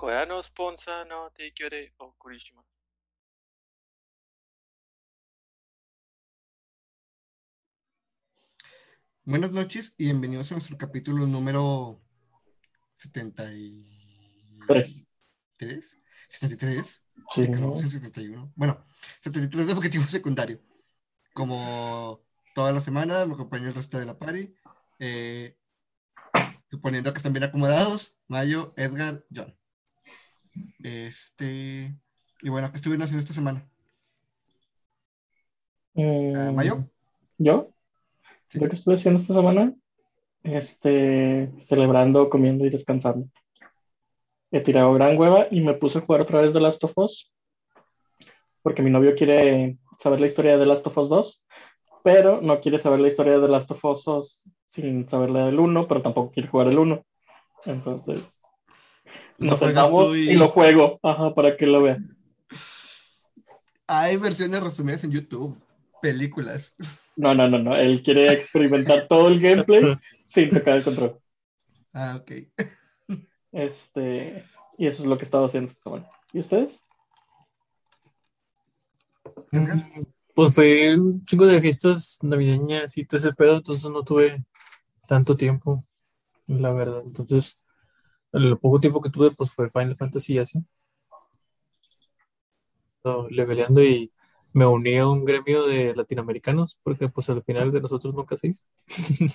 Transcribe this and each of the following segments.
Corano Sponsa no Teikyore eh, o Kurishima. Buenas noches y bienvenidos a nuestro capítulo número 73. 73. Sí, 71. Pues bueno, 73 de objetivo secundario. Como toda la semana, me acompaña el resto de la party. Eh, suponiendo que están bien acomodados, Mayo, Edgar, John. Este. Y bueno, ¿qué estuvieron haciendo esta semana? Eh, Ah, ¿Mayo? ¿Yo? Sí. ¿Lo que estuve haciendo esta semana? Este, celebrando, comiendo y descansando. He tirado gran hueva y me puse a jugar otra vez The Last of Us. Porque mi novio quiere saber la historia de The Last of Us 2, pero no quiere saber la historia de The Last of Us 2 sin saber la del 1, pero tampoco quiere jugar el 1. Entonces, nos sentamos y... y- lo juego, ajá, para que lo vea. Hay versiones resumidas en YouTube, películas. No, no, no, no. Él quiere experimentar todo el gameplay sin tocar el control. Ah, ok. Este, y eso es lo que he estado haciendo esta semana. ¿Y ustedes? Edgar. Pues fue un chingo de fiestas navideñas y todo ese pedo, entonces no tuve tanto tiempo, la verdad. Entonces, el poco tiempo que tuve, pues fue Final Fantasy y así. Leveleando y me uní a un gremio de latinoamericanos, porque pues al final de nosotros nunca se hizo.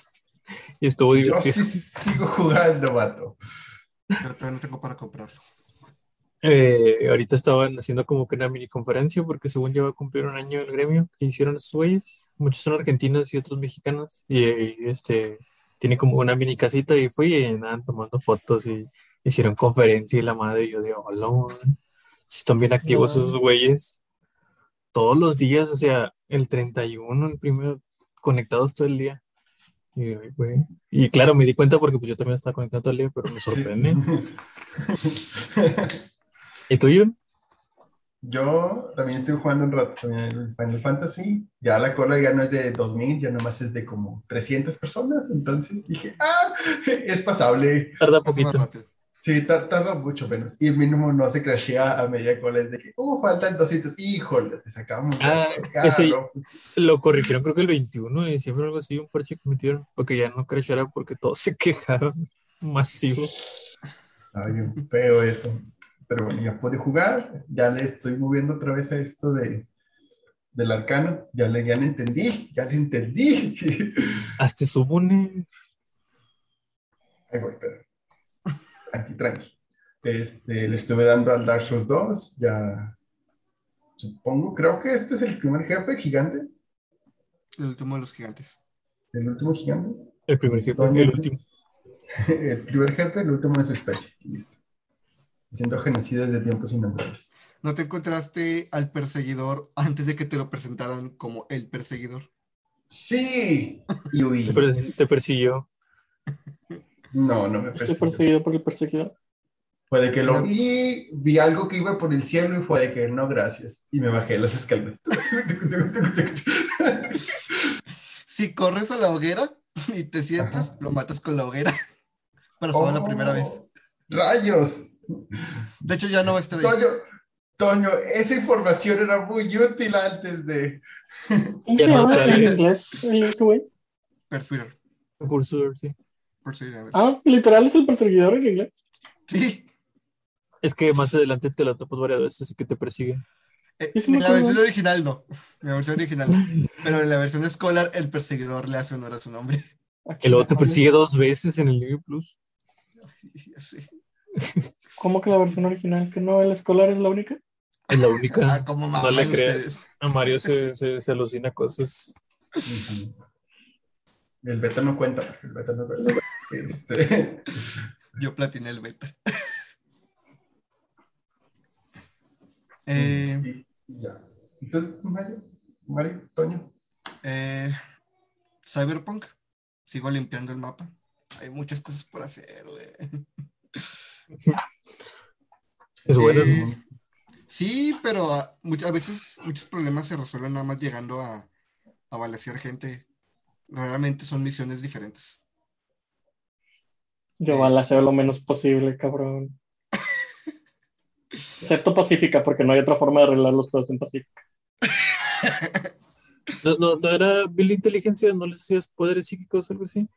y estuvo Yo divertido. sí sigo jugando, vato. Pero todavía no tengo para comprarlo. Eh, ahorita estaban haciendo como que una mini conferencia porque según ya va a cumplir un año el gremio que hicieron esos güeyes. Muchos son argentinos y otros mexicanos. Y, este tiene como una mini casita y fui y andaban tomando fotos y hicieron conferencia y la madre y yo digo, hola, si están bien activos No. esos güeyes. Todos los días, o sea, el 31, el primero, conectados todo el día. Y, güey. Y claro, me di cuenta porque pues yo también estaba conectado todo el día, pero me sorprende. ¿Y tú, John? Yo también estoy jugando un rato también el Final Fantasy. Ya la cola ya no es de 2000, ya nomás es de como 300 personas. Entonces dije, ah, es pasable. Tarda poquito. Sí, tar- tarda mucho menos. Y el mínimo no se crashea a media cola. Es de que, uh, faltan 200. Híjole, te sacamos. Ah, Claro. ese- Lo corrigieron creo que el 21 de diciembre o algo así, un parche que metieron, porque ya no crashara porque todos se quejaron masivo. Ay, feo eso. Pero bueno, ya pude jugar. Ya le estoy moviendo otra vez a esto de, del arcano. Ya le, ya le entendí. Ya le entendí. Hasta Subune. Ahí voy, pero. Tranqui, tranqui. Este, le estuve dando al Dark Souls 2. Ya. Supongo, creo que este es el primer jefe gigante. El último de los gigantes. El último gigante. El primer jefe, el último. El primer jefe, el último de su especie. Listo. Haciendo genocidas de tiempos inmemoriales. ¿No te encontraste al perseguidor antes de que te lo presentaran como el perseguidor? ¡Sí! Y huí. Te, persi- te persiguió. No, no me persiguió. perseguido por el perseguidor. Fue de que lo vi, vi algo que iba por el cielo y fue de que no, gracias. Y me bajé las escaleras. Si corres a la hoguera y te sientas, Ajá. lo matas con la hoguera. Pero solo la primera vez. Oh, ¡Rayos! De hecho, ya no va a estar ahí. Toño, Toño, esa información era muy útil antes de. ¿Cómo Ya se no en inglés el-? Persuader. Pursuer, sí. Persuader, a ver. Ah, literal es el perseguidor en inglés. Sí. Es que más adelante te lo topas varias veces y que te persigue. Eh, en la versión original no. En la versión original no. Pero en la versión escolar, el perseguidor le hace honor a su nombre. Y luego te persigue dos veces en el New Plus. Ya sé. ¿Cómo que la versión original? ¿Que no el escolar es la única? Es la única. Ah, No le creas. A Mario se, se, se alucina cosas. El beta no cuenta. El beta no cuenta. Este, Yo platiné el beta. Eh, y ya. Entonces, Mario, Mario, Toño. eh, Cyberpunk. Sigo limpiando el mapa. Hay muchas cosas por hacer, güey. Es bueno. Eh, sí, pero a, muchas veces muchos problemas se resuelven nada más llegando a, a balasear gente. Raramente son misiones diferentes. Yo balaceo lo menos posible, cabrón. Excepto Pacífica, porque no hay otra forma de arreglar los juegos en Pacífica. ¿No, no, no era Bill Inteligencia? ¿No les hacías poderes psíquicos o algo así?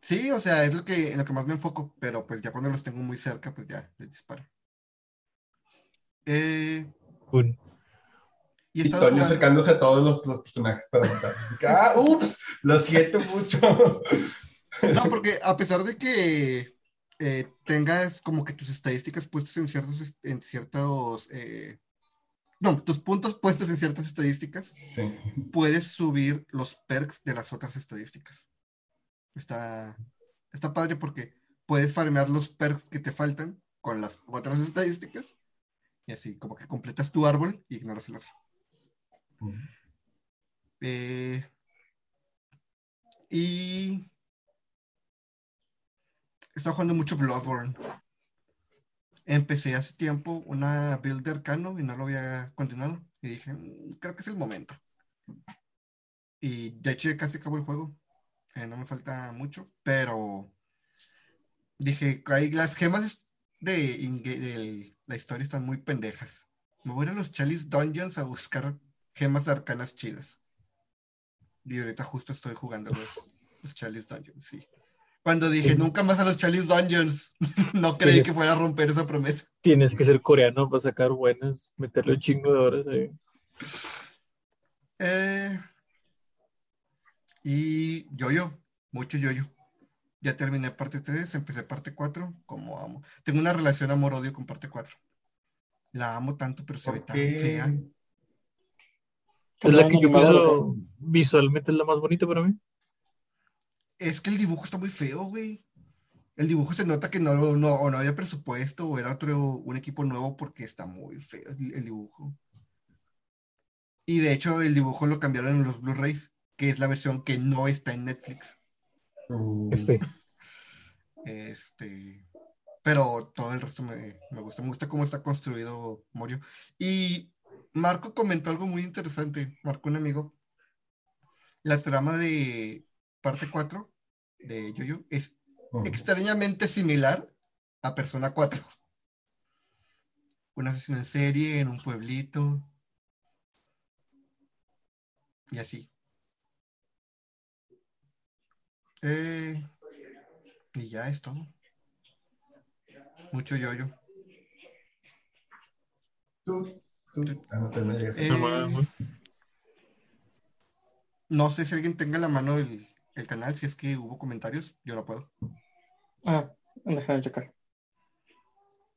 Sí, o sea, es lo que, en lo que más me enfoco, pero pues ya cuando los tengo muy cerca, pues ya les disparo. Eh, Un. y Y Toño acercándose a todos los, los personajes para matar. Ah, ups, lo siento mucho. No, porque a pesar de que eh, tengas como que tus estadísticas puestas en ciertos, en ciertos, eh, no, tus puntos puestos en ciertas estadísticas, Sí. puedes subir los perks de las otras estadísticas. Está, está padre porque puedes farmear los perks que te faltan con las otras estadísticas y así como que completas tu árbol y ignoras el otro. Eh, y estaba jugando mucho Bloodborne. Empecé hace tiempo una build de arcano y no lo había continuado. Y dije, "Mm, creo que es el momento. Y de hecho ya casi acabó el juego. Eh, no me falta mucho, pero dije, hay, las gemas de, la historia están muy pendejas. Me voy a los Chalice Dungeons a buscar gemas arcanas chidas. Y ahorita justo estoy jugando los, los Chalice Dungeons, sí. Cuando dije, Sí. nunca más a los Chalice Dungeons, no creí Tienes- que fuera a romper esa promesa. Tienes que ser coreano para sacar buenas, meterle un chingo de horas ahí. Eh, y yo-yo, mucho yo-yo. Ya terminé parte 3, empecé parte 4, como amo. Tengo una relación amor-odio con parte 4. La amo tanto, pero se ve tan fea. Es la que yo pienso visualmente es la más bonita para mí. Es que el dibujo está muy feo, güey. El dibujo se nota que no, no, o no había presupuesto o era otro, un equipo nuevo porque está muy feo el, el dibujo. Y de hecho el dibujo lo cambiaron en los Blu-rays, que es la versión que no está en Netflix. F. Este, pero todo el resto me, me gusta, me gusta cómo está construido Morio. Y Marco comentó algo muy interesante, Marco, un amigo. La trama de parte 4 de Yoyo es uh, extrañamente similar a Persona 4. Un asesino en serie en un pueblito. Y así. Eh, y ya es todo. Mucho yoyo. tú, tú. Ah, a- Eh, No sé si alguien tenga la mano el, el canal, si es que hubo comentarios, yo no puedo. Ah, déjame checar.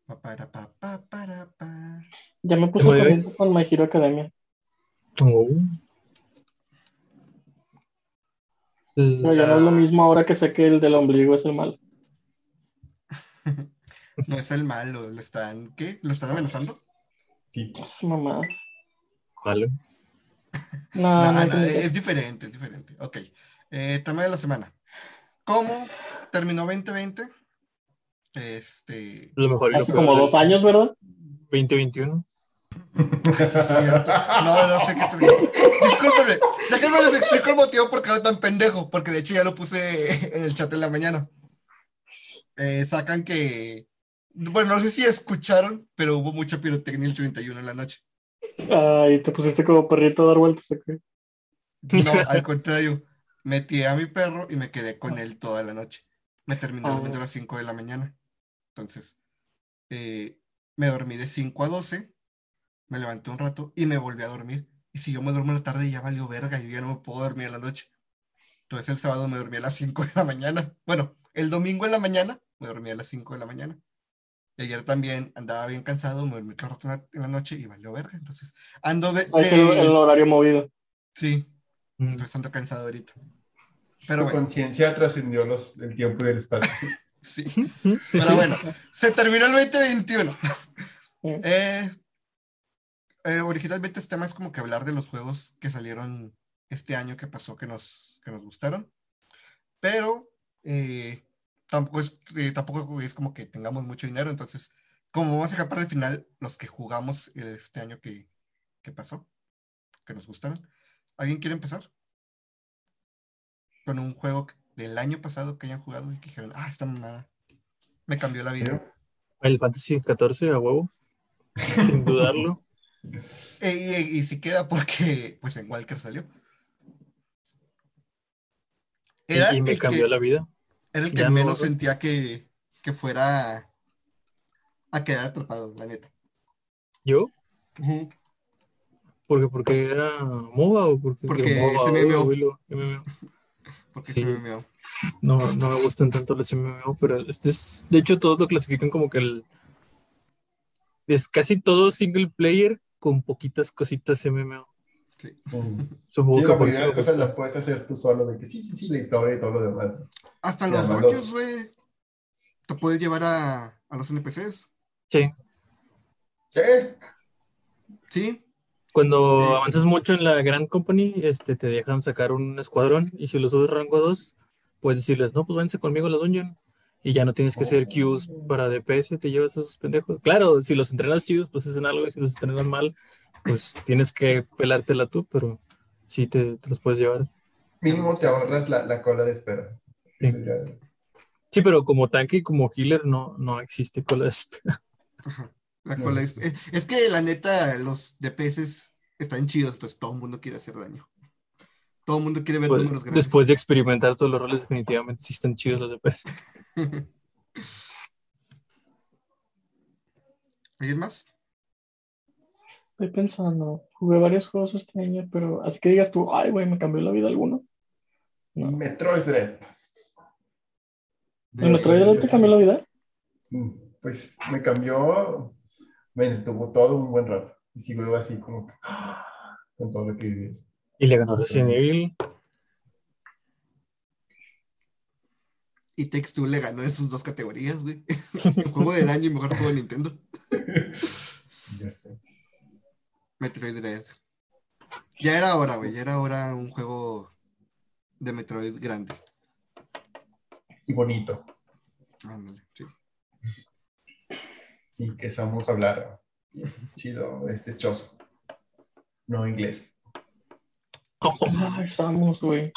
Pa, para, pa, pa, para, pa. Ya me puse corriente con My Hero Academia. Oh. Pero ya no es lo mismo ahora que sé que el del ombligo es el mal. No es el malo, lo están, ¿qué? ¿Lo están amenazando? Sí. Es mamá. Malo. No, No, no, no, es diferente, es diferente. Ok. Eh, tema de la semana. ¿Cómo terminó 2020? Este. Lo mejor Hace como dos años, ¿verdad? 2021. es cierto. No, no sé qué terminó. Discúlpenme, déjenme les explico el motivo por qué era tan pendejo, porque de hecho ya lo puse en el chat en la mañana. Eh, sacan que. Bueno, no sé si escucharon, pero hubo mucha pirotecnia el 31 en la noche. Ay, te pusiste como perrito a dar vueltas. ¿o qué? No, al contrario. Metí a mi perro y me quedé con él toda la noche. Me terminé durmiendo a las 5 de la mañana. Entonces, eh, me dormí de 5 a 12, me levanté un rato y me volví a dormir. Y si yo me duermo en la tarde ya valió verga, yo ya no me puedo dormir en la noche. Entonces el sábado me dormí a las 5 de la mañana. Bueno, el domingo en la mañana me dormí a las 5 de la mañana. Y ayer también andaba bien cansado, me dormí cada rato en la, noche y valió verga. Entonces, ando de... Ay, que el, de- el horario movido. Sí, Mm. entonces ando cansado ahorita. Pero bueno, conciencia trascendió los, el tiempo y el espacio. sí. Pero bueno, se terminó el 2021. Mm. Eh, eh, originalmente este tema es como que hablar de los juegos que salieron este año que pasó que nos, que nos gustaron. Pero eh, tampoco, es, eh, tampoco es como que tengamos mucho dinero. Entonces, como vamos a dejar para el final los que jugamos este año que, que pasó, que nos gustaron. ¿Alguien quiere empezar? Con un juego del año pasado que hayan jugado y que dijeron, ah, esta mamada me cambió la vida. El Fantasy 14 a huevo. sin dudarlo. Eh, y, y sí queda porque, pues en Walker salió. Era y me el cambió que, la vida. era el que Ya menos sentía que, que fuera a quedar atrapado, la neta. ¿Yo? Porque, porque era MOBA o porque, Porque que MOBA. Porque Sí. se me meó. No, no me gustan tanto los MMO, pero este es, de hecho, todos lo clasifican como que el es casi todo single player con poquitas cositas MMO. Mm. Supongo Sí, que la por mayoría eso de me las cosas las puedes hacer tú solo, de que sí, sí, sí, la historia y todo lo demás. Hasta los doyos, güey. Te puedes llevar a, a los NPCs. Sí. ¿Qué? Sí. Cuando Sí. avanzas mucho en la Grand Company, este, te dejan sacar un escuadrón y si lo subes rango 2, puedes decirles, no, pues váyanse conmigo a la dungeon. Y ya no tienes que hacer queues para DPS, te llevas a esos pendejos. Claro, si los entrenas chidos, pues hacen algo, y si los entrenas mal, pues tienes que pelártela tú, pero sí te, te los puedes llevar. Mínimo te ahorras la, la cola de espera. Sí. Eso ya- Sí, pero como tanque y como healer no, no existe cola de espera. La No, cola es, es que la neta, los DPS están chidos, pues todo el mundo quiere hacer daño. Todo el mundo quiere ver Pues, números grandes. después de experimentar todos los roles, definitivamente sí están chidos los DPS. ¿Alguien más? Estoy pensando, jugué varios juegos este año, pero así que digas tú, ay, güey, me cambió la vida alguno. No. Metroid Dread. ¿El Metroid Dread te cambió la vida? Mm, Pues me cambió, me detuvo todo un buen rato. Y sigo así como que, ¡ah! con todo lo que viví. Y le ganó Resident Evil. Y Two le ganó en sus dos categorías, güey. El juego del año y mejor juego de Nintendo. Ya sé. Metroid Dread. Ya era hora, güey. Ya era hora un juego de Metroid grande. Y bonito. Ándale, sí. Y que sabemos hablar. Chido, este choso. No inglés. Ay, estamos, güey.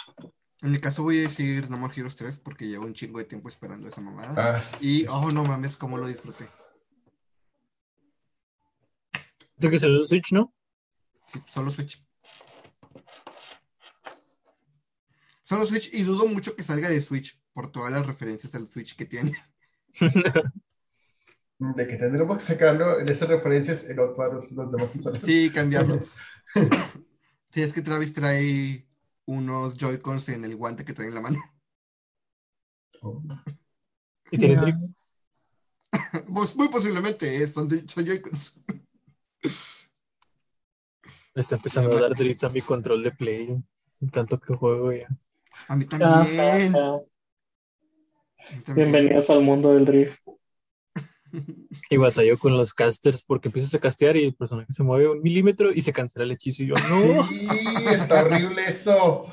En mi caso voy a decir No More Heroes 3 porque llevo un chingo de tiempo esperando esa mamada. Ah, sí. Y, oh, no mames, cómo lo disfruté. Este que salió Switch, ¿no? Sí, solo Switch. Solo Switch y dudo mucho que salga de Switch por todas las referencias al Switch que tiene. De que tendremos que sacarlo en esas referencias en otros los demás consolas. Sí, cambiarlo. Sí, es que Travis trae unos Joy-Cons en el guante que trae en la mano. Oh. y tiene Ah, drift. Pues muy posiblemente eh, son, de- son Joy-Cons. Le está empezando a dar drifts a mi control de play. Tanto que juego ya. A mí ah, también. ah, a mí también. Bienvenidos al mundo del drift. Y batallo con los casters porque empiezas a castear y el personaje se mueve un milímetro y se cancela el hechizo. Y yo, no. Sí, está horrible eso.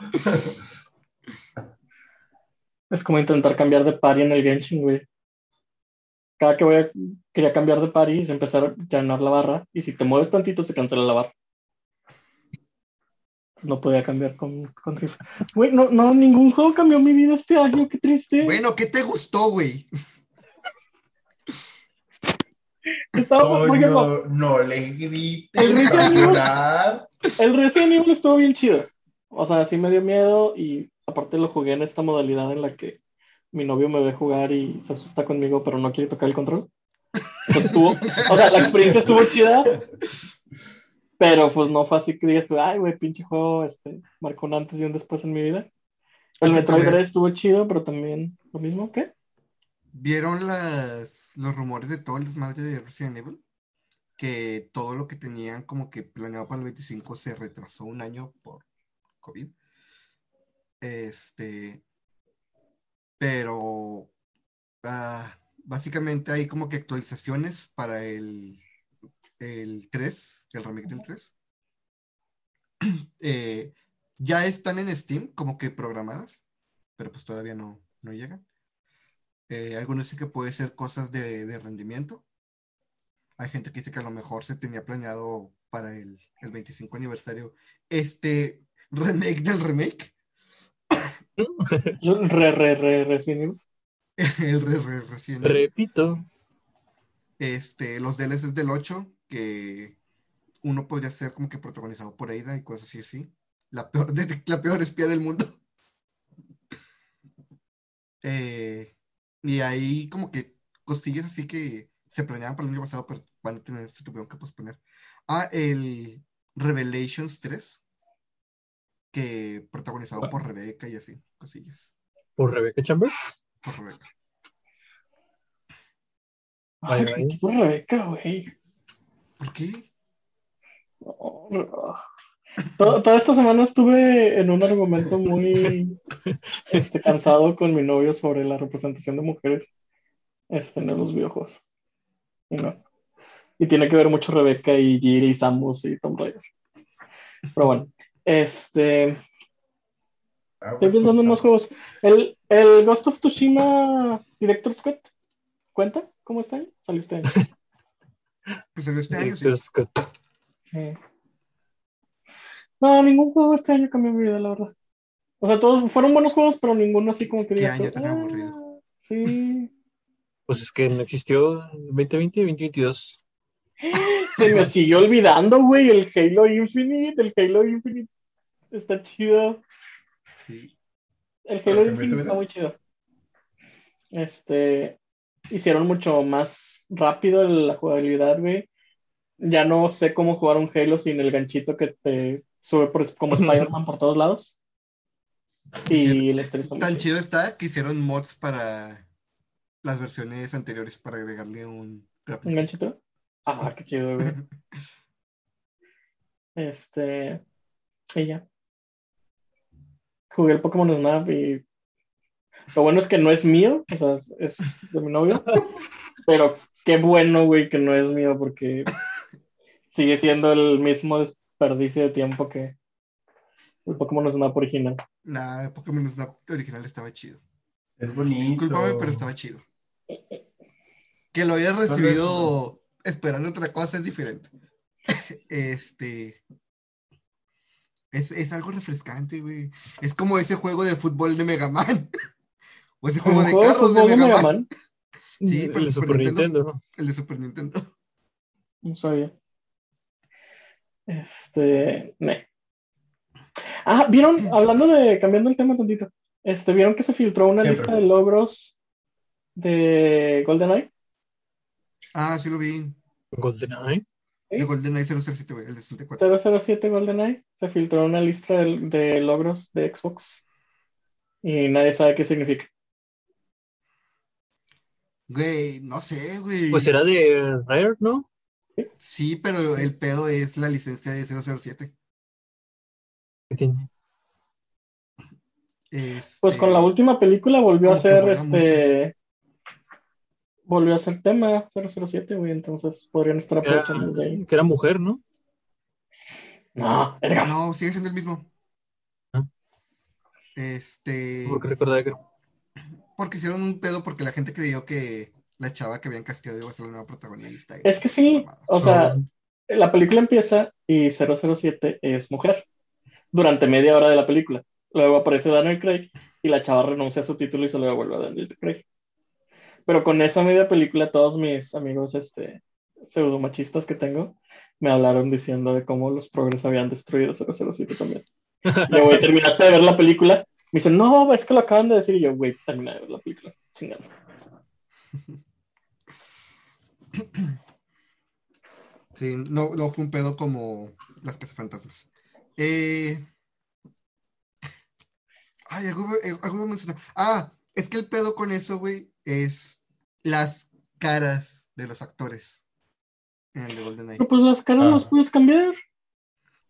Es como intentar cambiar de party en el Genshin, güey. Cada que voy a, quería cambiar de party es empezar a llenar la barra. Y si te mueves tantito, se cancela la barra. Pues no podía cambiar con, con Drift. Güey, no, no, ningún juego cambió mi vida este año, qué triste. Bueno, ¿qué te gustó, güey? Ejemplo, Coño, no le grites El Resident Evil- el Resident Evil estuvo bien chido. O sea, sí me dio miedo y aparte lo jugué en esta modalidad en la que mi novio me ve jugar y se asusta conmigo, pero no quiere tocar el control. Pues estuvo, o sea, la experiencia estuvo chida, pero pues no fue así que digas tú, ay, güey, pinche juego, este, marcó un antes y un después en mi vida. El Metroid a ver. Dread estuvo chido, pero también lo mismo, ¿qué? ¿Vieron las, los rumores de todo el desmadre de Resident Evil? Que todo lo que tenían como que planeado para el 25 se retrasó un año por COVID. Este. Pero. ah, básicamente hay como que actualizaciones para el, el 3, el remake del 3. Eh, ya están en Steam como que programadas, pero pues todavía no, no llegan. Eh, algunos dicen que puede ser cosas de, de rendimiento. Hay gente que dice que a lo mejor se tenía planeado para el, el 25 aniversario este remake del remake. Re, re, re, Evil. El re- re- Evil. Repito. Este, los DLCs del 8, que uno podría ser como que protagonizado por Ada y cosas así, así. La peor, de- la peor espía del mundo. Eh, y ahí como que costillas así que se planeaban para el año pasado, pero van a tener, se tuvieron que posponer. Ah, el Revelations 3, que protagonizado Ah. por Rebeca y así, cosillas. Por Rebecca Chambers. Por Rebeca. Ay, vaya. qué por Rebeca, güey. ¿Por qué? No, no. To- Toda esta semana estuve en un argumento muy este, cansado con mi novio sobre la representación de mujeres este, en los videojuegos. Y no. Y tiene que ver mucho Rebeca y Jiri y Samus y Tomb Raider. Pero bueno, este, Aguas estoy pensando en más juegos. ¿El, el Ghost of Tsushima Director's Cut cuenta? ¿Cómo está? ahí? Salió este año. Pues salió este año, sí. Director Scott. Sí. No, ningún juego este año cambió mi vida, la verdad. O sea, todos fueron buenos juegos, pero ninguno así como que ¿Qué diga, año tan "Ah, aburrido"? Sí. Pues es que no existió en 2020 y 2022. Se me siguió olvidando, güey, el Halo Infinite. El Halo Infinite está chido. Sí. El ¿Pero Halo Infinite está muy chido. Este, hicieron mucho más rápido la jugabilidad, güey. Ya no sé cómo jugar un Halo sin el ganchito que te sube por, como Spider-Man por todos lados. Y la historia está muy Tan chido está que hicieron mods para las versiones anteriores para agregarle un ¿Un ganchito? Ah, qué chido, güey. Este. Y ya. Jugué el Pokémon Snap y. Lo bueno es que no es mío, o sea, es es de mi novio. Pero qué bueno, güey, que no es mío porque sigue siendo el mismo desperdicio de tiempo que el Pokémon Snap original. Nah, el Pokémon Snap original estaba chido. Es bonito. Discúlpame, pero estaba chido. Que lo hayas recibido esperando otra cosa es diferente. Este. Es, es algo refrescante, güey. Es como ese juego de fútbol de Mega Man. o ese juego ¿Un de juego de carros de de Mega Mega Man. Man? Sí, el pero de el Super Super Nintendo, ¿no? El de Super Nintendo. No sabía. Este. meh. Ah, ¿vieron? Hablando de. Cambiando el tema tantito. Este, ¿vieron que se filtró una Siempre. lista de logros de GoldenEye? Ah, sí lo vi. GoldenEye. De GoldenEye 007, güey, el de 64. 007 GoldenEye. Se filtró una lista de, de logros de Xbox. Y nadie sabe qué significa. Güey, no sé, güey. Pues era de Rare, ¿no? Sí, pero el pedo es la licencia de 007. ¿Qué tiene? Pues con la Este, última película volvió a ser este. Volvió a ser tema 007, güey. Entonces podrían estar Era, aprovechando de ahí. que era mujer, ¿no? No, verga. No, sigue siendo el mismo. Ah. Este. Porque recordaba que Porque hicieron un pedo porque la gente creyó que la chava que habían castigado iba a ser la nueva protagonista. Es que sí, o sea, la película empieza y 007 es mujer durante media hora de la película. Luego aparece Daniel Craig y la chava renuncia a su título y se lo devuelve a Daniel Craig. Pero con esa media película, todos mis amigos este, pseudo machistas que tengo me hablaron diciendo de cómo los progres habían destruido 007 también. Yo, güey, ¿terminaste de ver la película? Me dicen, no, es que lo acaban de decir. Y yo, güey, terminé de ver la película. Chingando. Sí, no, no fue un pedo como las cazafantasmas. Eh... Ay, algo, eh, algo mencionar. Ah, es que el pedo con eso, güey, es las caras de los actores en el de GoldenEye. Pero pues las caras Ah. las puedes cambiar.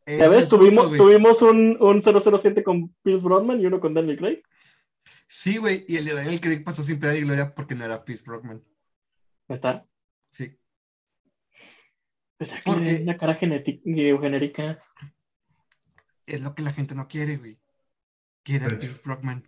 Ese Ya es ves, punto, tuvimos, tuvimos un, un 007 con Pierce Brosnan y uno con Daniel Craig. Sí, güey, y el de Daniel Craig pasó sin pena ni gloria porque no era Pierce Brockman. ¿Está? Sí. Pues aquí Porque- una cara genética, genérica. Es lo que la gente no quiere, güey. Quiere a hecho. Pierce Brockman.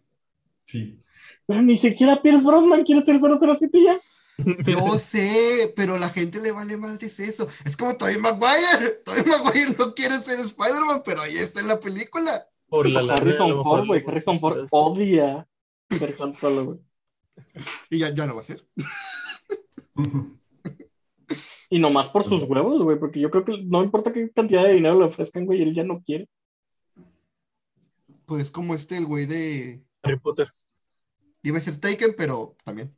Sí. Pero ni siquiera Pierce Brosnan quiere ser 007 ya. Yo sé, pero a la gente le vale más de eso. Es como Tobey Maguire. Tobey Maguire no quiere ser Spider-Man, pero ahí está en la película. Por la Harrison Ford, güey. Harrison Ford odia ser Solo, güey. Y ya, ya lo va a hacer. Y nomás por sus huevos, güey, porque yo creo que no importa qué cantidad de dinero le ofrezcan, güey, él ya no quiere. Pues como este, el güey de. Harry Potter. Iba a ser Taken, pero también.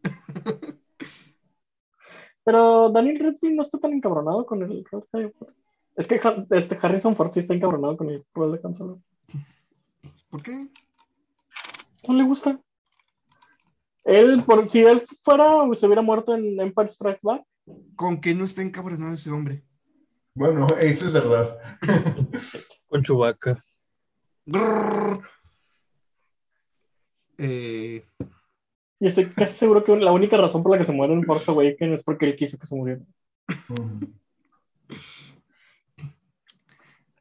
Pero Daniel Radcliffe no está tan encabronado con el rol de Harry Potter. Es que este Harrison Ford sí está encabronado con el rol de Han Solo. ¿Por qué? No le gusta. Él, por si él fuera o se hubiera muerto en Empire Strikes Back, Con que no está encabronado ese hombre. Bueno, eso es verdad. Con. Grrr. Eh, y estoy casi seguro que la única razón por la que se muere en Force Awakens es porque él quiso que se muriera. Mm.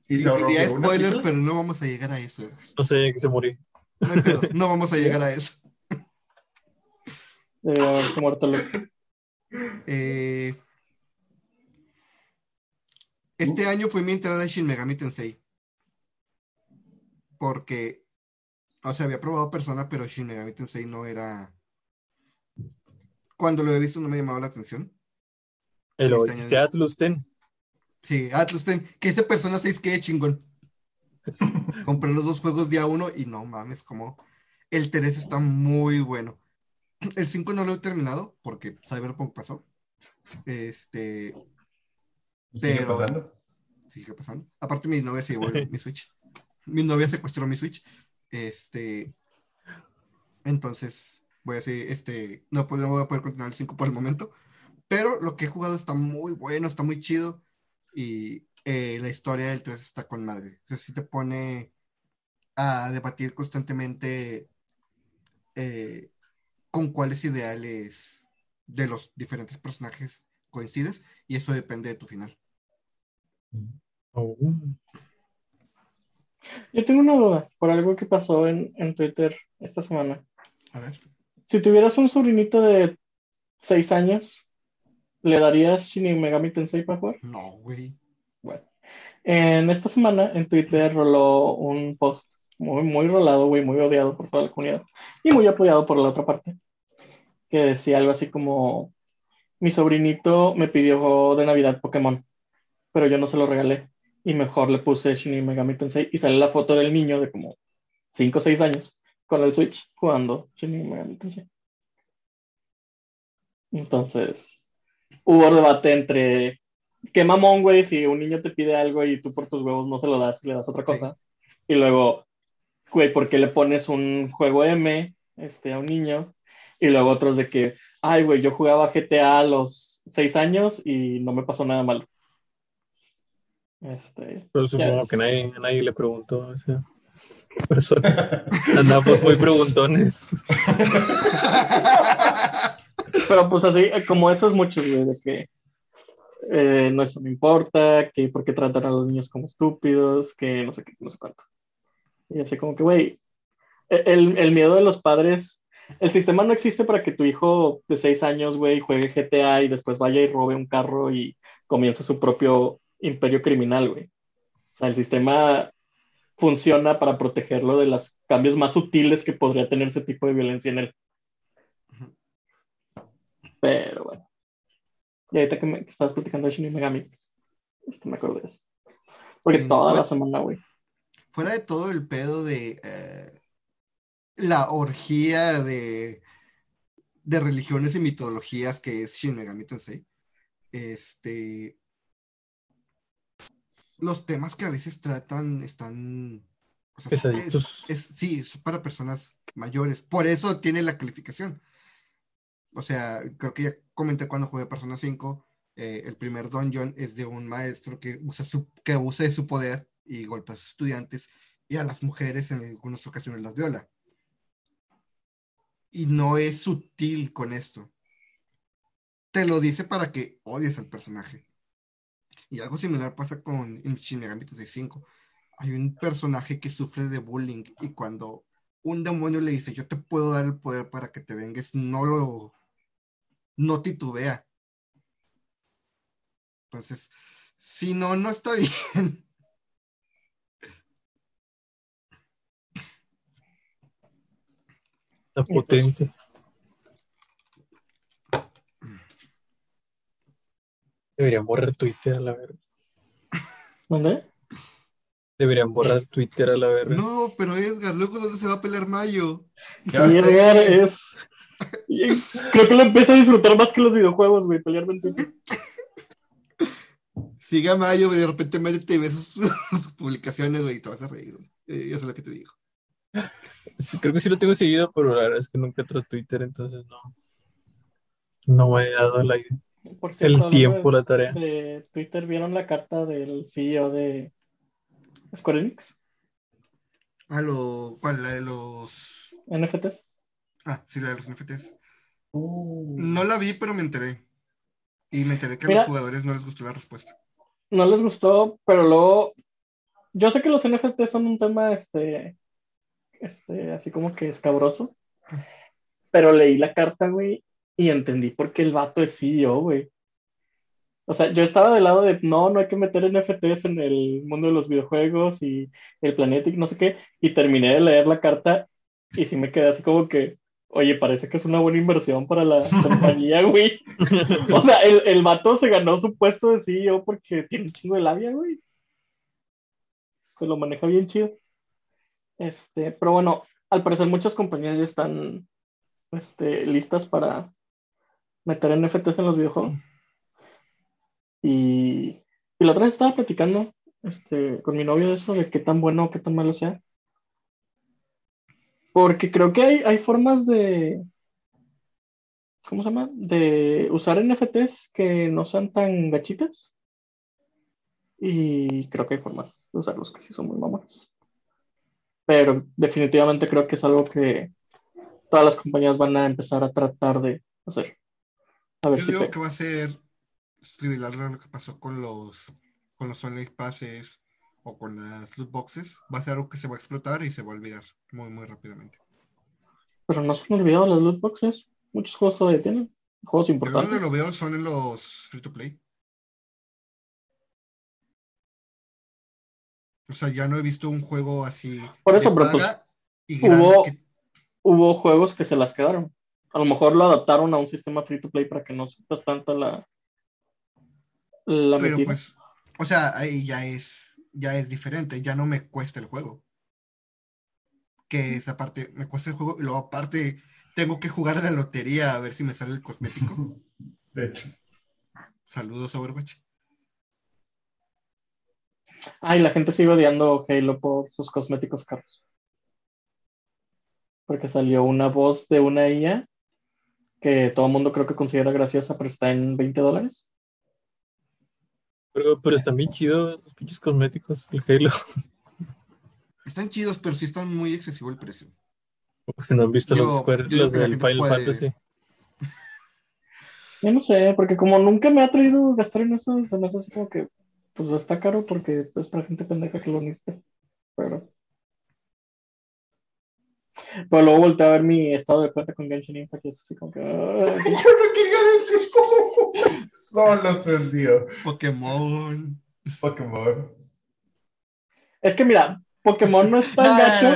Y se diría spoilers, pero no vamos a llegar a eso. No sé que se murió. No no vamos a llegar a eso. Debería haberse muerto Luke. Eh, este año fue mi entrada a Shin Megami Tensei. Porque, o sea, había probado Persona, pero Shin Megami Tensei no era. Cuando lo he visto no me llamaba la atención. El Este oíste año- Atlus Ten. Sí, Atlus Ten, que ese Persona 6 quede chingón. Compré los dos juegos día uno y no mames, como el 3 está muy bueno. El 5 no lo he terminado porque Cyberpunk pasó. Este, Sigue pero- pasando. sigue pasando. Aparte, mi novia se llevó mi Switch. Mi novia secuestró mi Switch. Este, entonces, voy a decir, este, no a poder continuar el 5 por el momento. Pero lo que he jugado está muy bueno, está muy chido. Y eh, la historia del 3 está con madre. O sea, sí te pone a debatir constantemente eh, con cuáles ideales de los diferentes personajes coincides. Y eso depende de tu final. Oh. Yo tengo una duda por algo que pasó en, en Twitter esta semana. A ver. Si tuvieras un sobrinito de 6 años, ¿le darías Shin Megami Tensei para jugar? No, güey. Bueno, en esta semana en Twitter roló un post muy, muy rolado, güey, muy odiado por toda la comunidad y muy apoyado por la otra parte, que decía algo así como, mi sobrinito me pidió de Navidad Pokémon, pero yo no se lo regalé y mejor le puse Shin Megami Tensei y sale la foto del niño de como 5 o 6 años con el Switch jugando Shin Megami Tensei. Entonces, hubo debate entre qué mamón, güey, si un niño te pide algo y tú por tus huevos no se lo das y le das otra cosa. Y luego, güey, ¿por qué le pones un juego M este, a un niño? Y luego otros de que, ay, güey, yo jugaba GTA a los seis años y no me pasó nada malo. Este, Pero supongo Ya. que nadie, a nadie le preguntó a esa persona. Andamos muy preguntones. pero pues así, eh, como esos muchos, güey, de que eh, no eso me importa, que por qué tratan a los niños como estúpidos, que no sé qué, no sé cuánto. Y así como que, güey, e- el, el miedo de los padres, el sistema no existe para que tu hijo de seis años, güey, juegue GTA y después vaya y robe un carro y comience su propio imperio criminal, güey. O sea, el sistema funciona para protegerlo de los cambios más sutiles que podría tener ese tipo de violencia en él. Pero bueno. Y ahorita que, me, que estabas platicando de Shin Megami, este, me acuerdo de eso. Porque Sí, toda la semana, güey. Fuera de todo el pedo de eh, la orgía de, de religiones y mitologías que es Shin Megami Tensei, este, los temas que a veces tratan están, o sea, es- sí, es para personas mayores. Por eso tiene la calificación. O sea, creo que ya comenté cuando jugué Persona 5, eh, el primer dungeon es de un maestro que usa, su, que usa de su poder y golpea a sus estudiantes y a las mujeres en algunas ocasiones las viola. Y no es sutil con esto. Te lo dice para que odies al personaje. Y algo similar pasa con Shin Megami Tensei 5. Hay un personaje que sufre de bullying y cuando un demonio le dice, yo te puedo dar el poder para que te vengues, no lo, no titubea. Entonces, si no, no está bien. Está potente. Deberían borrar Twitter a la verga. ¿Dónde? Deberían borrar Twitter a la verga. No, pero Edgar, luego ¿dónde se va a pelear Mayo? Ya Sí, sé. Edgar, es. Creo que lo empiezo a disfrutar más que los videojuegos, güey, pelearme en Twitter. Sigue a Mayo, güey, de repente métete y ves sus, sus publicaciones, güey, y te vas a reír. güey. Eh, yo sé lo que te digo. Creo que sí lo tengo seguido, pero la verdad es que nunca entro a Twitter, entonces no. No me he dado la- Por cierto, el tiempo, de- la tarea. de Twitter, ¿vieron la carta del CEO de Square Enix? Ah, lo, ¿cuál? La de los. NFTs. Ah, sí, la de los NFTs. Uh, No la vi, pero me enteré. Y me enteré que a Mira. los jugadores no les gustó la respuesta. No les gustó, pero luego. Yo sé que los NFTs son un tema, este. Este, así como que escabroso. Pero leí la carta, güey, y entendí por qué el vato es CEO, güey. O sea, yo estaba del lado de no, no hay que meter NFTs en el mundo de los videojuegos y el planeta y no sé qué. Y terminé de leer la carta y sí me quedé así como que, oye, parece que es una buena inversión para la compañía, güey. O sea, el, el vato se ganó su puesto de CEO porque tiene un chingo de labia, güey. Se lo maneja bien chido. Este, pero bueno, al parecer muchas compañías ya están este, listas para meter NFTs en los videojuegos. Y, la otra vez estaba platicando este, con mi novio de eso, de qué tan bueno o qué tan malo sea. Porque creo que hay, hay formas de, ¿cómo se llama? De usar NFTs que no sean tan gachitas. Y creo que hay formas de usarlos que sí son muy mamones. Pero definitivamente creo que es algo que todas las compañías van a empezar a tratar de hacer. A ver Yo si digo pega. que va a ser similar a lo que pasó con los, con los online passes o con las loot boxes. Va a ser algo que se va a explotar y se va a olvidar muy, muy rápidamente. Pero no se han olvidado las loot boxes. Muchos juegos todavía tienen. Juegos Yo donde importantes. lo veo son en los free to play. O sea, ya no he visto un juego así Por eso, pero pues, hubo- que- Hubo juegos que se las quedaron. A lo mejor lo adaptaron a un sistema free to play para que no sientas tanta la, la pero metida. pues, o sea, ahí ya es, ya es diferente, ya no me cuesta el juego. Que esa parte, me cuesta el juego, y luego aparte tengo que jugar a la lotería a ver si me sale el cosmético. de hecho. Saludos, Overwatch. Ay, la gente sigue odiando Halo por sus cosméticos caros. Porque salió una voz de una IA que todo el mundo creo que considera graciosa, pero está en 20 dólares. Pero, pero están bien chidos los pinches cosméticos, el Halo. Están chidos, pero sí están muy excesivo el precio. Si no han visto Yo- los, del Final puede- Fantasy. Yo no sé, porque como nunca me ha traído gastar en eso, se me hace así como que, pues está caro porque es para gente pendeja que lo necesita. Pero. Pero luego volteé a ver mi estado de cuenta con Genshin Impact y es así como que. "Ay". Yo no quería decir solo eso. Solo se dio. Pokémon. Pokémon. Es que mira, Pokémon no es tan gacho.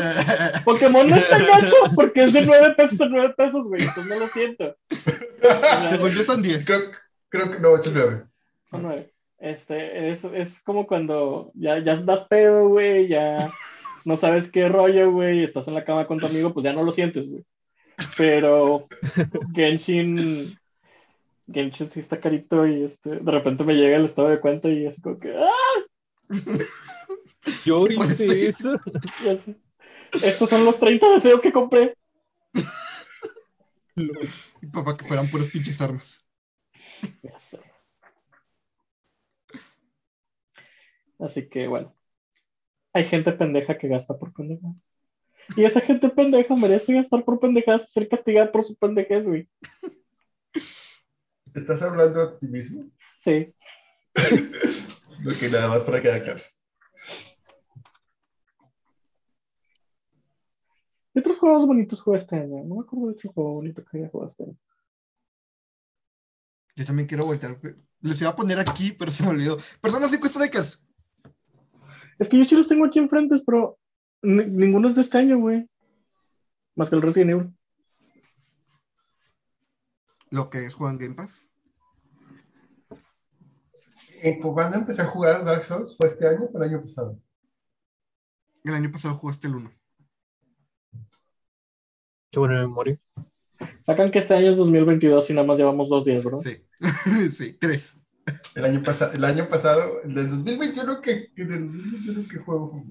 Pokémon no es tan gacho porque es de 9 pesos a 9 pesos, güey. Entonces no lo siento. Según yo son 10. Creo, creo que no, es el 9. Son 9. Este, es, es como cuando ya, ya das pedo, güey, ya no sabes qué rollo, güey, estás en la cama con tu amigo, pues ya no lo sientes, güey. Pero Genshin, Genshin sí está carito y este, de repente me llega el estado de cuenta y así como que, ¡ah! Yo Pues hice sí. eso. Ya sé. Estos son los 30 deseos que compré. Y papá, que fueran puras pinches armas. Ya sé. Así que bueno. Hay gente pendeja que gasta por pendejadas. Y esa gente pendeja merece gastar por pendejadas y ser castigada por su pendejez, güey. ¿Estás hablando a ti mismo? Sí. Lo que nada más para quedar claros. ¿Qué otros juegos bonitos jugué este año? No me acuerdo de otro juego bonito que haya jugado este año. Yo también quiero voltear. Les iba a poner aquí, pero se me olvidó. Cinco strikers. Es que yo sí los tengo aquí enfrente, pero ni- ninguno es de este año, güey. Más que el Resident Evil. Lo que es jugar en Game Pass. eh, ¿Cuándo empecé a jugar Dark Souls? ¿Fue este año o el año pasado? El año pasado jugaste el 1. Qué buena memoria. Sacan que este año es 2022 y nada más llevamos dos días, ¿verdad? Sí. sí, tres. El año, pasado, el año pasado, el del 2021, ¿qué, del 2021, ¿qué juego?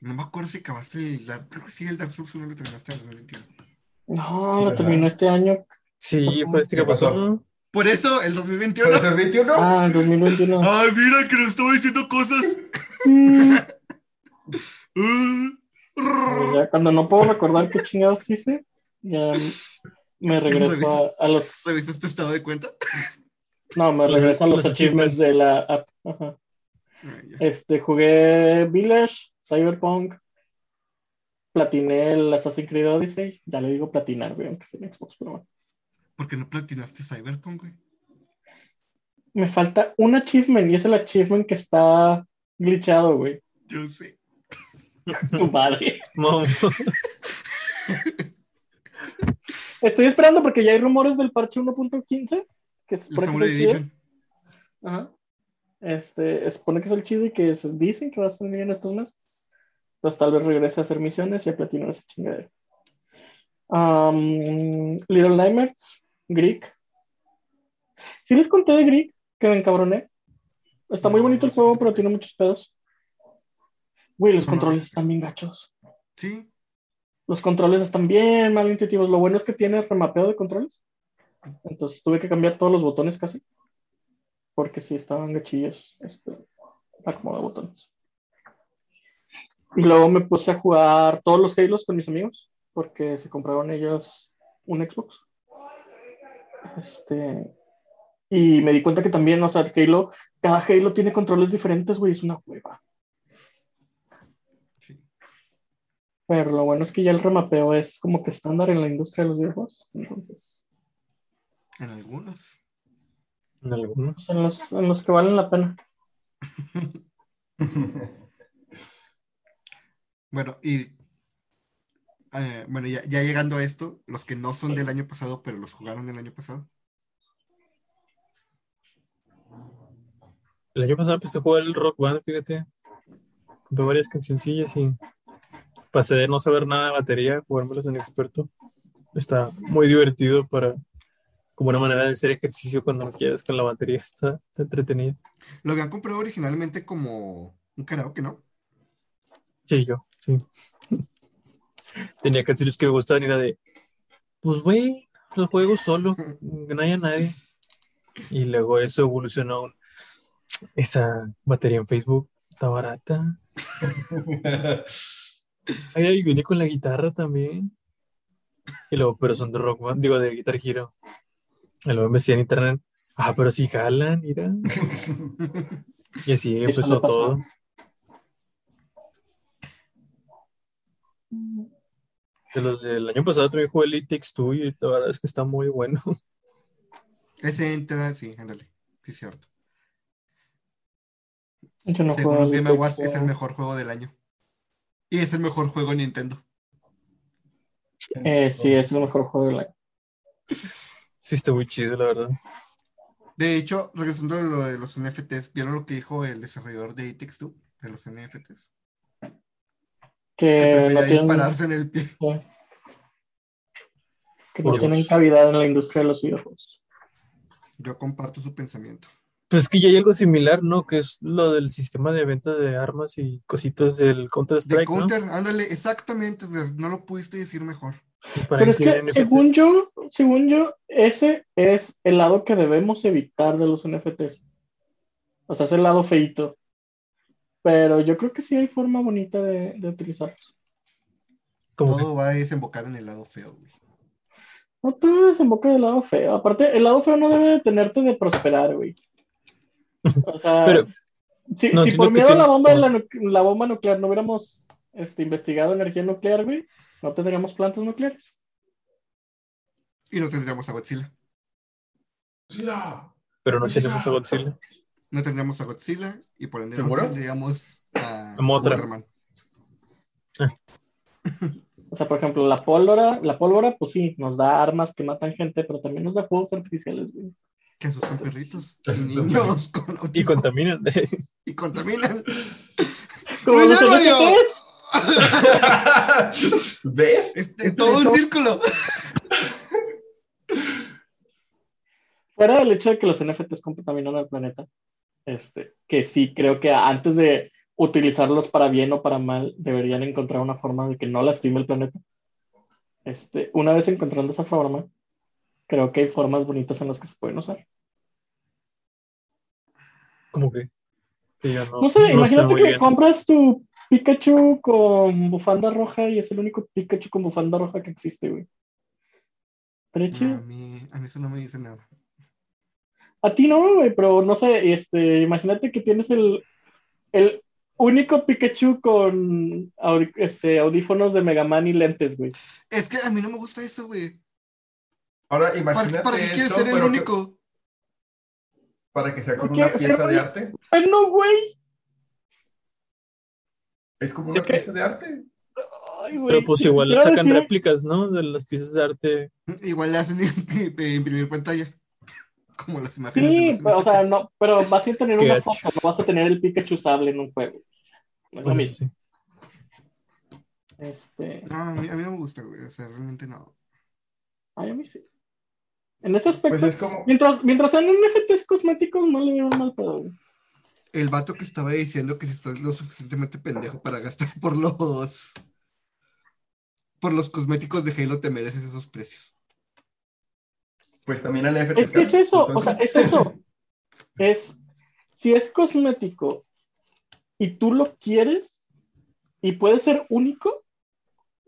No me acuerdo si acabaste la- creo que sí, el Dark Souls 1 lo terminaste en el 2021. No, Sí, lo ¿verdad? terminó este año. Sí, fue este que ¿Qué pasó? Por eso, el 2021. ¿Pero es el 21? Ah, el 2021. Ay, mira que nos estaba diciendo cosas. Uh, ya cuando no puedo recordar qué chingados hice, ya me regreso a, a los. ¿Revisas tu estado de cuenta? No, me regreso a los, los achievements achievements. de la app. Ajá. Ah. Este, jugué Village, Cyberpunk, platiné el Assassin's Creed Odyssey. Ya le digo platinar, güey, aunque sea en Xbox, pero bueno. ¿Por qué no platinaste Cyberpunk, güey? Me falta un achievement y es el achievement que está glitchado, güey. Yo sé. Tu madre. No, Estoy esperando porque ya hay rumores del parche 1.15, que se El supone que es el chido. Ajá. Este, se supone que es el chido y que se dicen que va a estar bien estos meses. Entonces tal vez regrese a hacer misiones y a platinar esa chingadera. Um, Little Nightmares, Greek. Sí les conté de Greek, que me encabroné. Está muy bonito el juego, si- pero tiene muchos pedos. Güey, los No, controles están bien gachos. Sí. Los controles están bien mal intuitivos. Lo bueno es que tiene remapeo de controles. Entonces tuve que cambiar todos los botones casi. Porque sí estaban gachillos. Este, acomodo de botones. Y luego me puse a jugar todos los Halos con mis amigos. Porque se compraron ellos un Xbox. Este. Y me di cuenta que también, o sea, el Halo, cada Halo tiene controles diferentes, güey, es una hueva. Sí. Pero lo bueno es que ya el remapeo es como que estándar en la industria de los videojuegos. Entonces, En algunos. en algunos. en los, en los que valen la pena. Bueno, y eh, bueno, ya, ya llegando a esto, los que no son del año pasado, pero los jugaron el año pasado. El año pasado empecé a jugar el Rock Band, fíjate. Compré varias cancioncillas y pasé de no saber nada de batería a jugármelos en experto. Está muy divertido para como una manera de hacer ejercicio cuando no quieres con la batería. Está, entretenido. Lo habían comprado originalmente como un karaoke, ¿no? Sí, yo, sí. Tenía canciones que me gustaban y era de, pues güey, lo juego solo, que no haya nadie. Y luego eso evolucionó. a Esa batería en Facebook está barata. Ay, ahí viene con la guitarra también. Y luego, pero son de rock band, digo, de Guitar Hero. Y luego me decían en internet, ah, pero sí jalan, mira. Y así empezó todo. De los del año pasado también jugué el It Takes Two y la verdad es que está muy bueno. Ese entra, sí, ándale. Sí, es cierto. Yo no Según los Game Awards, es el mejor juego del año. Y es el mejor juego de Nintendo. Eh, sí, es el mejor juego del año. Sí, está muy chido, la verdad. De hecho, regresando a lo de los NFTs, ¿vieron lo que dijo el desarrollador de Takes Two? De los NFTs. Que Que no prefería tienen, dispararse en el pie. que no Por tienen cavidad en la industria de los videojuegos. Yo comparto su pensamiento. Pues es que ya hay algo similar, ¿no? Que es lo del sistema de venta de armas y cositas del De Counter-Strike, ¿no? Counter, ándale, exactamente, no lo pudiste decir mejor. Pues para Pero es que, según yo, según yo, ese es el lado que debemos evitar de los NFTs. O sea, es el lado feito. Pero yo creo que sí hay forma bonita de, de utilizarlos. Todo va a desembocar en el lado feo, güey. No todo desemboca del lado feo. Aparte, el lado feo no debe detenerte de prosperar, güey. O sea, Pero- si, no, si entiendo por miedo a la tiene- bomba, de la, nu- la bomba nuclear no hubiéramos este, investigado energía nuclear, güey, no tendríamos plantas nucleares. Y no tendríamos a Godzilla. ¡Godzilla! pero no tenemos a Godzilla. No tendríamos a Godzilla y por ende no tendríamos a, Mothra. Wonderman. O sea, por ejemplo, la pólvora, la pólvora, pues sí, nos da armas que matan gente, pero también nos da fuegos artificiales, güey. Que asustan perritos. Y niños con Y autismo. contaminan. y contaminan. Como ¡No yo! NFTs. ¿Ves? Este, todo un círculo. Fuera del hecho de que los NFTs contaminan al planeta, este, que sí creo que antes de utilizarlos para bien o para mal, deberían encontrar una forma de que no lastime el planeta. Este, una vez encontrando esa forma, creo que hay formas bonitas en las que se pueden usar. Como que. que ya no, No sé, imagínate que bien. compras tu Pikachu con bufanda roja y es el único Pikachu con bufanda roja que existe, güey. No, a, mí, a mí eso no me dice nada. A ti no, güey, pero no sé, este, imagínate que tienes el, el único Pikachu con este, audífonos de Mega Man y lentes, güey. Es que a mí no me gusta eso, güey. Ahora ¿Para, imagínate para qué quieres ser el que- único? para que sea con una pieza Pero- de arte. Bueno, güey. Es como una pieza de arte. Ay, güey. Pero pues igual Quiero sacan decir- réplicas, ¿no? De las piezas de arte. Igual le hacen imprimir pantalla. Como las imágenes. Sí, pero, o sea, no, pero vas a tener una foto, no vas a tener el Pikachu sable en un juego. No es lo Bueno, mismo. sí. Este, No, a mí, a mí no me gusta, güey. O sea, realmente no. ay, a mí sí. En ese aspecto, Pues es como. mientras, mientras sean NFTs cosméticos, no le veo mal pedo, güey. El vato que estaba diciendo que si estás lo suficientemente pendejo para gastar por los. Por los cosméticos de Halo, te mereces esos precios. Pues también NFT. Es que es eso, o sea, es eso. Es, si es cosmético y tú lo quieres y puede ser único,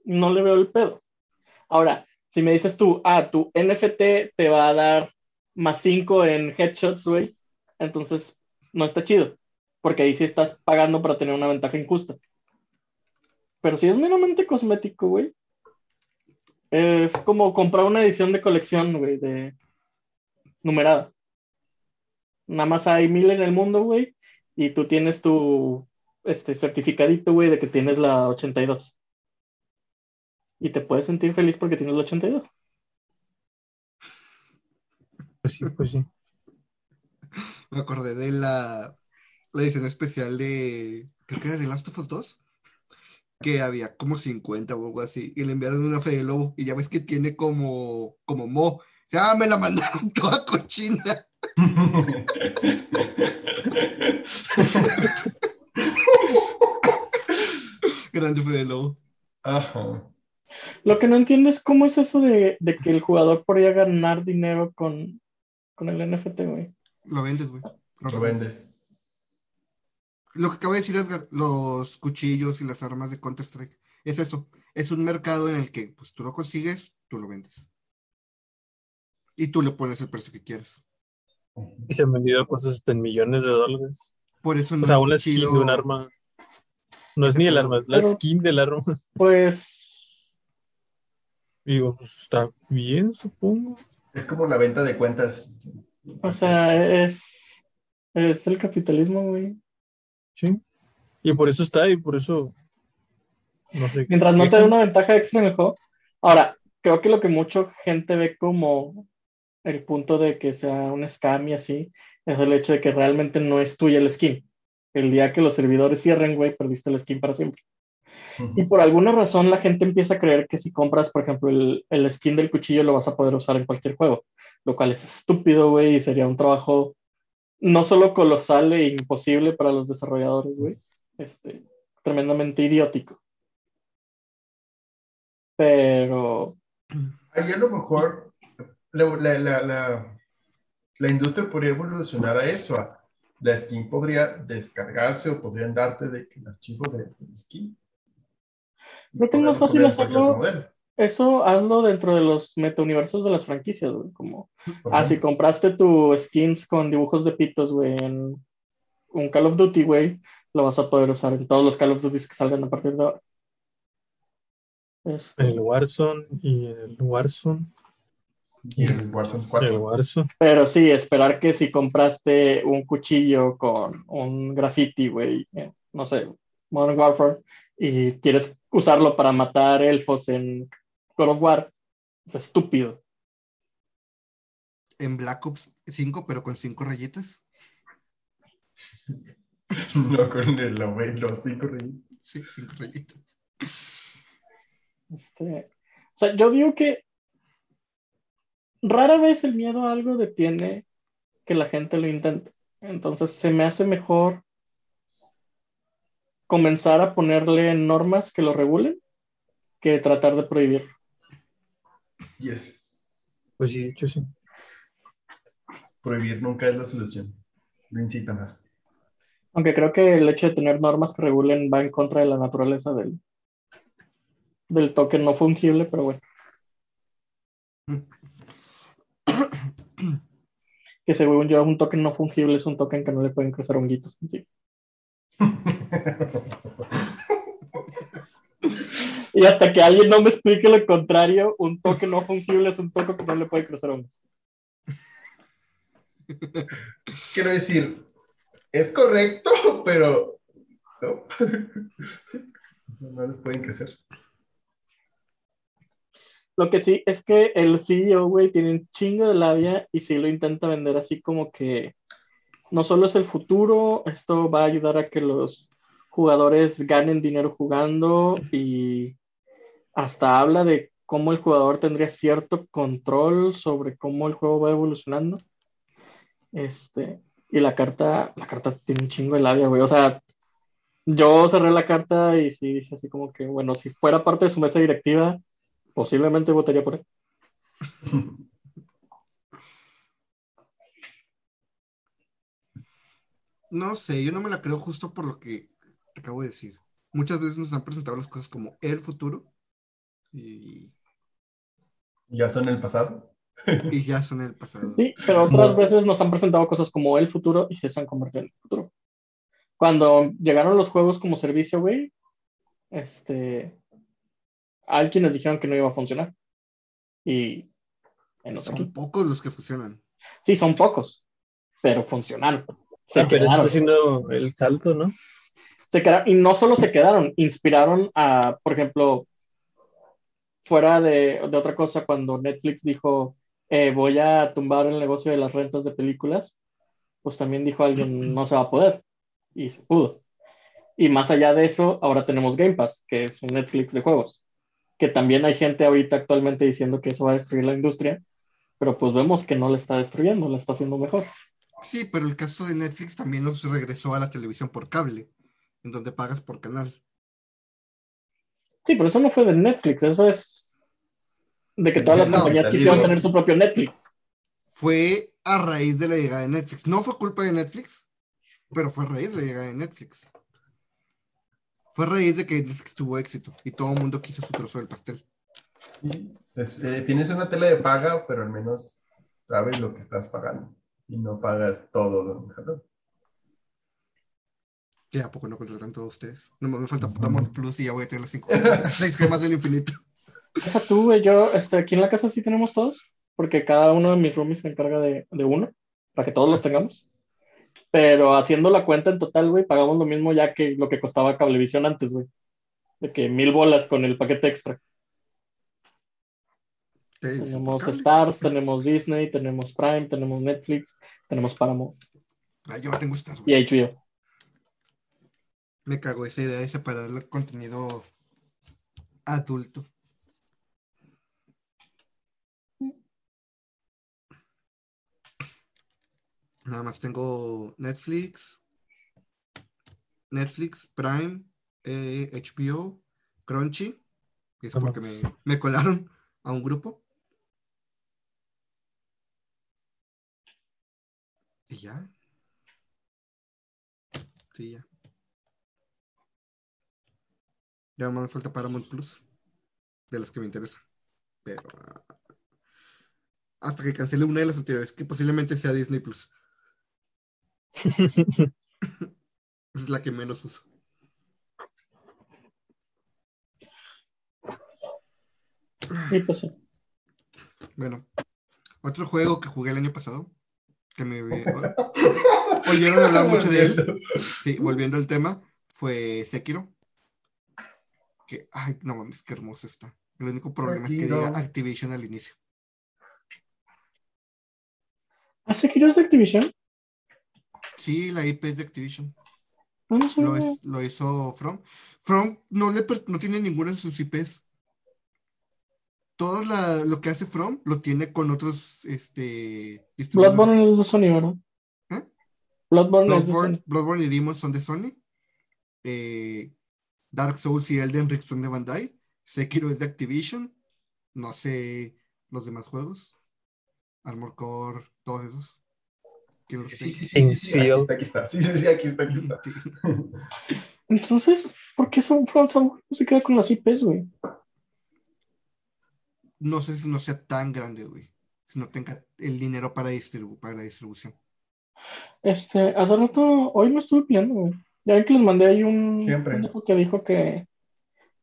no le veo el pedo. Ahora, si me dices tú, ah, tu NFT te va a dar más 5 en headshots, güey, entonces no está chido, porque ahí sí estás pagando para tener una ventaja injusta. Pero si es meramente cosmético, güey, es como comprar una edición de colección, güey, de numerada. Nada más hay mil en el mundo, güey, y tú tienes tu este certificadito, güey, de que tienes la 82. Y te puedes sentir feliz porque tienes la 82. Pues sí, pues sí. Me acordé de la, la edición especial de. Creo que era de Last of Us 2. Que había como 50 o algo así. Y le enviaron una fe de lobo. Y ya ves que tiene como. Como mo. Ya me la mandaron toda cochina. Grande fe de lobo. Ajá. Lo que no entiendo es cómo es eso de, de que el jugador podría ganar dinero con, con el NFT, güey. Lo vendes, güey. Lo vendes. Lo que acaba de decir Edgar, los cuchillos y las armas de Counter-Strike, es eso. Es un mercado en el que pues tú lo consigues, tú lo vendes. Y tú le pones el precio que quieras. Y se han vendido cosas hasta en millones de dólares. Por eso no O sea, una skin chido. de un arma. No es ni el arma, es la Pero- skin del arma. Pues, Digo, pues está bien, supongo. Es como la venta de cuentas. o sea, es, es el capitalismo, güey. Sí. Y por eso está, y por eso. No sé. Mientras no te dé una ventaja extra en el juego. Ahora, creo que lo que mucha gente ve como el punto de que sea un scam y así, es el hecho de que realmente no es tuya el skin. El día que los servidores cierren, güey, perdiste el skin para siempre. Y por alguna razón la gente empieza a creer que si compras, por ejemplo, el, el skin del cuchillo lo vas a poder usar en cualquier juego, lo cual es estúpido, güey, y sería un trabajo no solo colosal e imposible para los desarrolladores, güey, este, tremendamente idiótico. Pero, Ahí a lo mejor la, la, la, la- industria podría evolucionar a eso. a- la skin podría descargarse o podrían darte de, el archivo de, de skin. Creo que es más fácil hacerlo. Eso hazlo dentro de los metauniversos de las franquicias, güey, como Ah, si compraste tu skins con dibujos de pitos, güey, en un Call of Duty, güey, lo vas a poder usar en todos los Call of Duty que salgan a partir de ahora. El Warzone y el Warzone. Y el Warzone El 4. Warzone. pero sí, esperar que si compraste un cuchillo con un graffiti, güey, eh, no sé, Modern Warfare, y quieres usarlo para matar elfos en God of War, es estúpido. en Black Ops 5, pero con cinco rayitas. No con el abuelo, sí, correcto. Sí, cinco rayitas. Este, o sea, yo digo que rara vez el miedo a algo detiene que la gente lo intente. Entonces se me hace mejor comenzar a ponerle normas que lo regulen que tratar de prohibir. Yes. Pues sí, de hecho sí. Prohibir nunca es la solución. Lo incita más. Aunque creo que el hecho de tener normas que regulen va en contra de la naturaleza del, del token no fungible, pero bueno. Que según yo, un token no fungible es un token que no le pueden crecer honguitos en sí. Y hasta que alguien no me explique lo contrario, un token no fungible es un token que no le puede crecer hongos. Quiero decir, es correcto, pero no. No les pueden crecer. Lo que sí es que el CEO, güey, tiene un chingo de labia y sí lo intenta vender así como que no solo es el futuro, esto va a ayudar a que los jugadores ganen dinero jugando y hasta habla de cómo el jugador tendría cierto control sobre cómo el juego va evolucionando. Este, y la carta, la carta tiene un chingo de labia, güey. O sea, yo cerré la carta y sí dije así como que, bueno, si fuera parte de su mesa directiva, posiblemente votaría por él. No sé, yo no me la creo justo por lo que acabo de decir. Muchas veces nos han presentado las cosas como el futuro y, Ya son el pasado. y ya son el pasado. Sí, pero otras veces nos han presentado cosas como el futuro y se han convertido en el futuro. Cuando llegaron los juegos como servicio, güey, este, hay quienes dijeron que no iba a funcionar. Y Son pocos los que funcionan. sí, son pocos, pero funcionaron. Se Ah, pero está haciendo el salto, ¿no? Se quedaron, y no solo se quedaron, inspiraron a, por ejemplo, fuera de, de otra cosa, cuando Netflix dijo, eh, voy a tumbar el negocio de las rentas de películas, pues también dijo alguien, no se va a poder, y se pudo. Y más allá de eso, ahora tenemos Game Pass, que es un Netflix de juegos, que también hay gente ahorita actualmente diciendo que eso va a destruir la industria, pero pues vemos que no la está destruyendo, la está haciendo mejor. Sí, pero el caso de Netflix también nos regresó a la televisión por cable, en donde pagas por canal. Sí, pero eso no fue de Netflix, eso es de que todas las No, compañías salió- quisieron tener su propio Netflix. Fue a raíz de la llegada de Netflix. No fue culpa de Netflix, pero fue a raíz de la llegada de Netflix. Fue a raíz de que Netflix tuvo éxito y todo el mundo quiso su trozo del pastel. Eh, tienes una tele de paga, pero al menos sabes lo que estás pagando y no pagas todo. don. Que a poco no contratan todos ustedes. No me falta Paramount Plus y ya voy a tener las cinco. Seis gemas del infinito. Deja tú, güey, yo, este, aquí en la casa sí tenemos todos, porque cada uno de mis roomies se encarga de, de uno, para que todos los tengamos. Pero haciendo la cuenta en total, güey, pagamos lo mismo ya que lo que costaba Cablevisión antes, güey. De que mil bolas con el paquete extra. Tenemos. Stars, tenemos Disney, tenemos Prime, tenemos Netflix, tenemos Paramount Ah, yo tengo Star. y HBO. Me cago esa idea de separar el contenido adulto. Nada más tengo Netflix, Netflix, Prime, eh, HBO, Crunchy. y Eso porque me, me colaron a un grupo. Y ya. Sí, ya. Ya más me falta Paramount Plus. De las que me interesan. Pero. ah, hasta que cancele una de las anteriores, que posiblemente sea Disney Plus. Es la que menos uso. Y pues sí. Bueno, otro juego que jugué el año pasado, que me oyeron hablar mucho de él, sí, volviendo al tema, fue Sekiro. Que, ay, no mames, qué hermoso está. El único problema es que diga Activision al inicio. ¿Ah, Sekiro es de Activision? Sí, la IP es de Activision. Lo, sabía. es- lo hizo From. From no, le, no tiene ninguna de sus IPs. Todo la- lo que hace From lo tiene con otros este. Bloodborne es de Sony, ¿verdad? ¿Eh? Bloodborne, es de Bloodborne, Sony. Bloodborne y Demon son de Sony. Eh, Dark Souls y Elden Ring son de Bandai. Sekiro es de Activision. No sé los demás juegos. Armor Core, todos esos. ¿Quién los Sí, sí, sí, sí, sí, aquí está, aquí está. Sí, sí, sí, aquí está, aquí está. Entonces, ¿por qué son From Software no se queda con las IPs, güey? No sé si no sea tan grande, güey. Si no tenga el dinero para, distribu- para la distribución. Este, hace rato, hoy me estuve peleando, güey. Ya ven que les mandé ahí un Siempre. que dijo que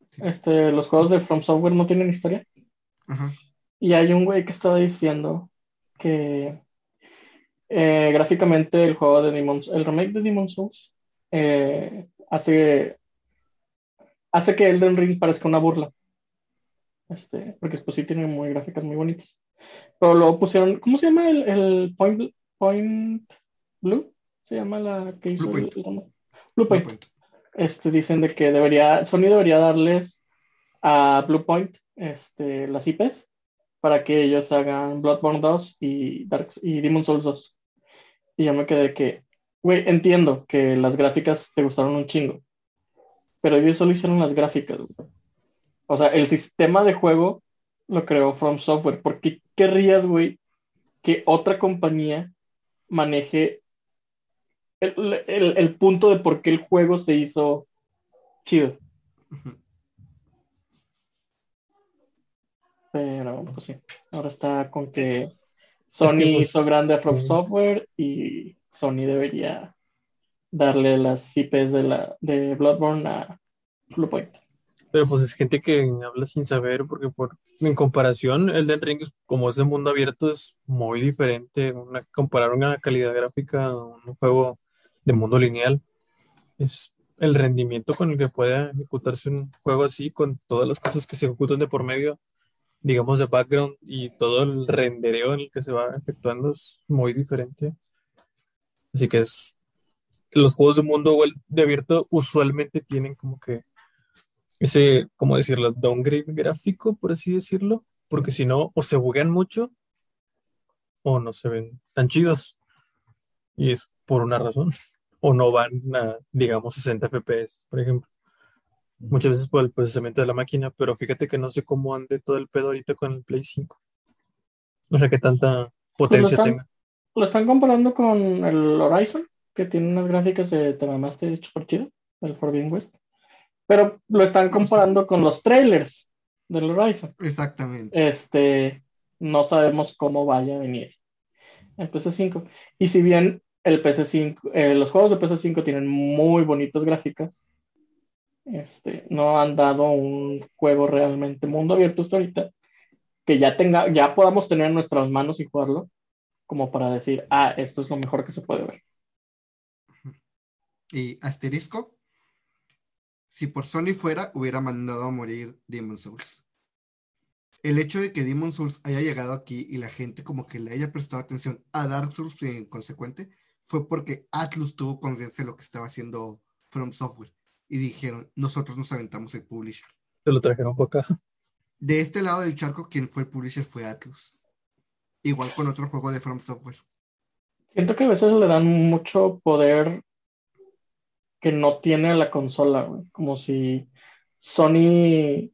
Sí. este, los juegos de From Software no tienen historia. Ajá. Y hay un güey que estaba diciendo que eh, gráficamente el juego de Demon's, el remake de Demon's Souls eh, hace, hace que Elden Ring parezca una burla. Este, porque pues sí tiene muy gráficas muy bonitas. Pero luego pusieron, ¿cómo se llama el, el Point, Point Blue? Se llama la que hizo Blue el- Point. el- Blue Point Point. este, dicen de que debería, Sony debería darles a Bluepoint este, las IPs para que ellos hagan Bloodborne 2 y, Dark, y Demon's Souls 2. Y yo me quedé que, güey, entiendo que las gráficas te gustaron un chingo, pero ellos solo hicieron las gráficas. güey. O sea, el sistema de juego lo creó From Software. ¿Por qué querrías, güey, que otra compañía maneje el, el- el punto de por qué el juego se hizo chido. Pero, pues sí, ahora está con que Sony que, pues, hizo grande a From. Software y Sony debería darle las IPs de, la, de Bloodborne a Bluepoint. Pero pues es gente que habla sin saber, porque por, en comparación, Elden Ring, es- como es de mundo abierto, es muy diferente. Una, comparar una calidad gráfica a un juego de mundo lineal. Es el rendimiento con el que puede ejecutarse un juego así, con todas las cosas que se ejecutan de por medio, digamos, de background y todo el rendereo en el que se va efectuando es muy diferente. Así que es. Los juegos de mundo de abierto usualmente tienen como que ese, ¿cómo decirlo? Downgrade gráfico, por así decirlo, porque si no, o se buguean mucho o no se ven tan chidos. Y es por una razón. O no van a, digamos, 60 FPS, por ejemplo. Muchas veces por el procesamiento de la máquina, pero fíjate que no sé cómo ande todo el pedo ahorita con el Play 5. No sé qué tanta potencia están- tenga. Lo están comparando con el Horizon, que tiene unas gráficas de te mamaste super chido, el Forbidden West. Pero lo están comparando con los trailers del Horizon. Exactamente. Este, no sabemos cómo vaya a venir el PS5. Y si bien el PS5, eh, los juegos de PS5 tienen muy bonitas gráficas, este, no han dado un juego realmente mundo abierto hasta ahorita, que ya tenga, ya podamos tener en nuestras manos y jugarlo, como para decir, ah, esto es lo mejor que se puede ver. Y asterisco, si por Sony fuera, hubiera mandado a morir Demon Souls. El hecho de que Demon Souls haya llegado aquí y la gente como que le haya prestado atención a Dark Souls en consecuente, fue porque Atlus tuvo conciencia de lo que estaba haciendo From Software. Y dijeron, nosotros nos aventamos el publisher. Se lo trajeron para acá. De este lado del charco, quien fue el publisher fue Atlus. Igual con otro juego de From Software. Siento que a veces le dan mucho poder que no tiene la consola, güey. Como si Sony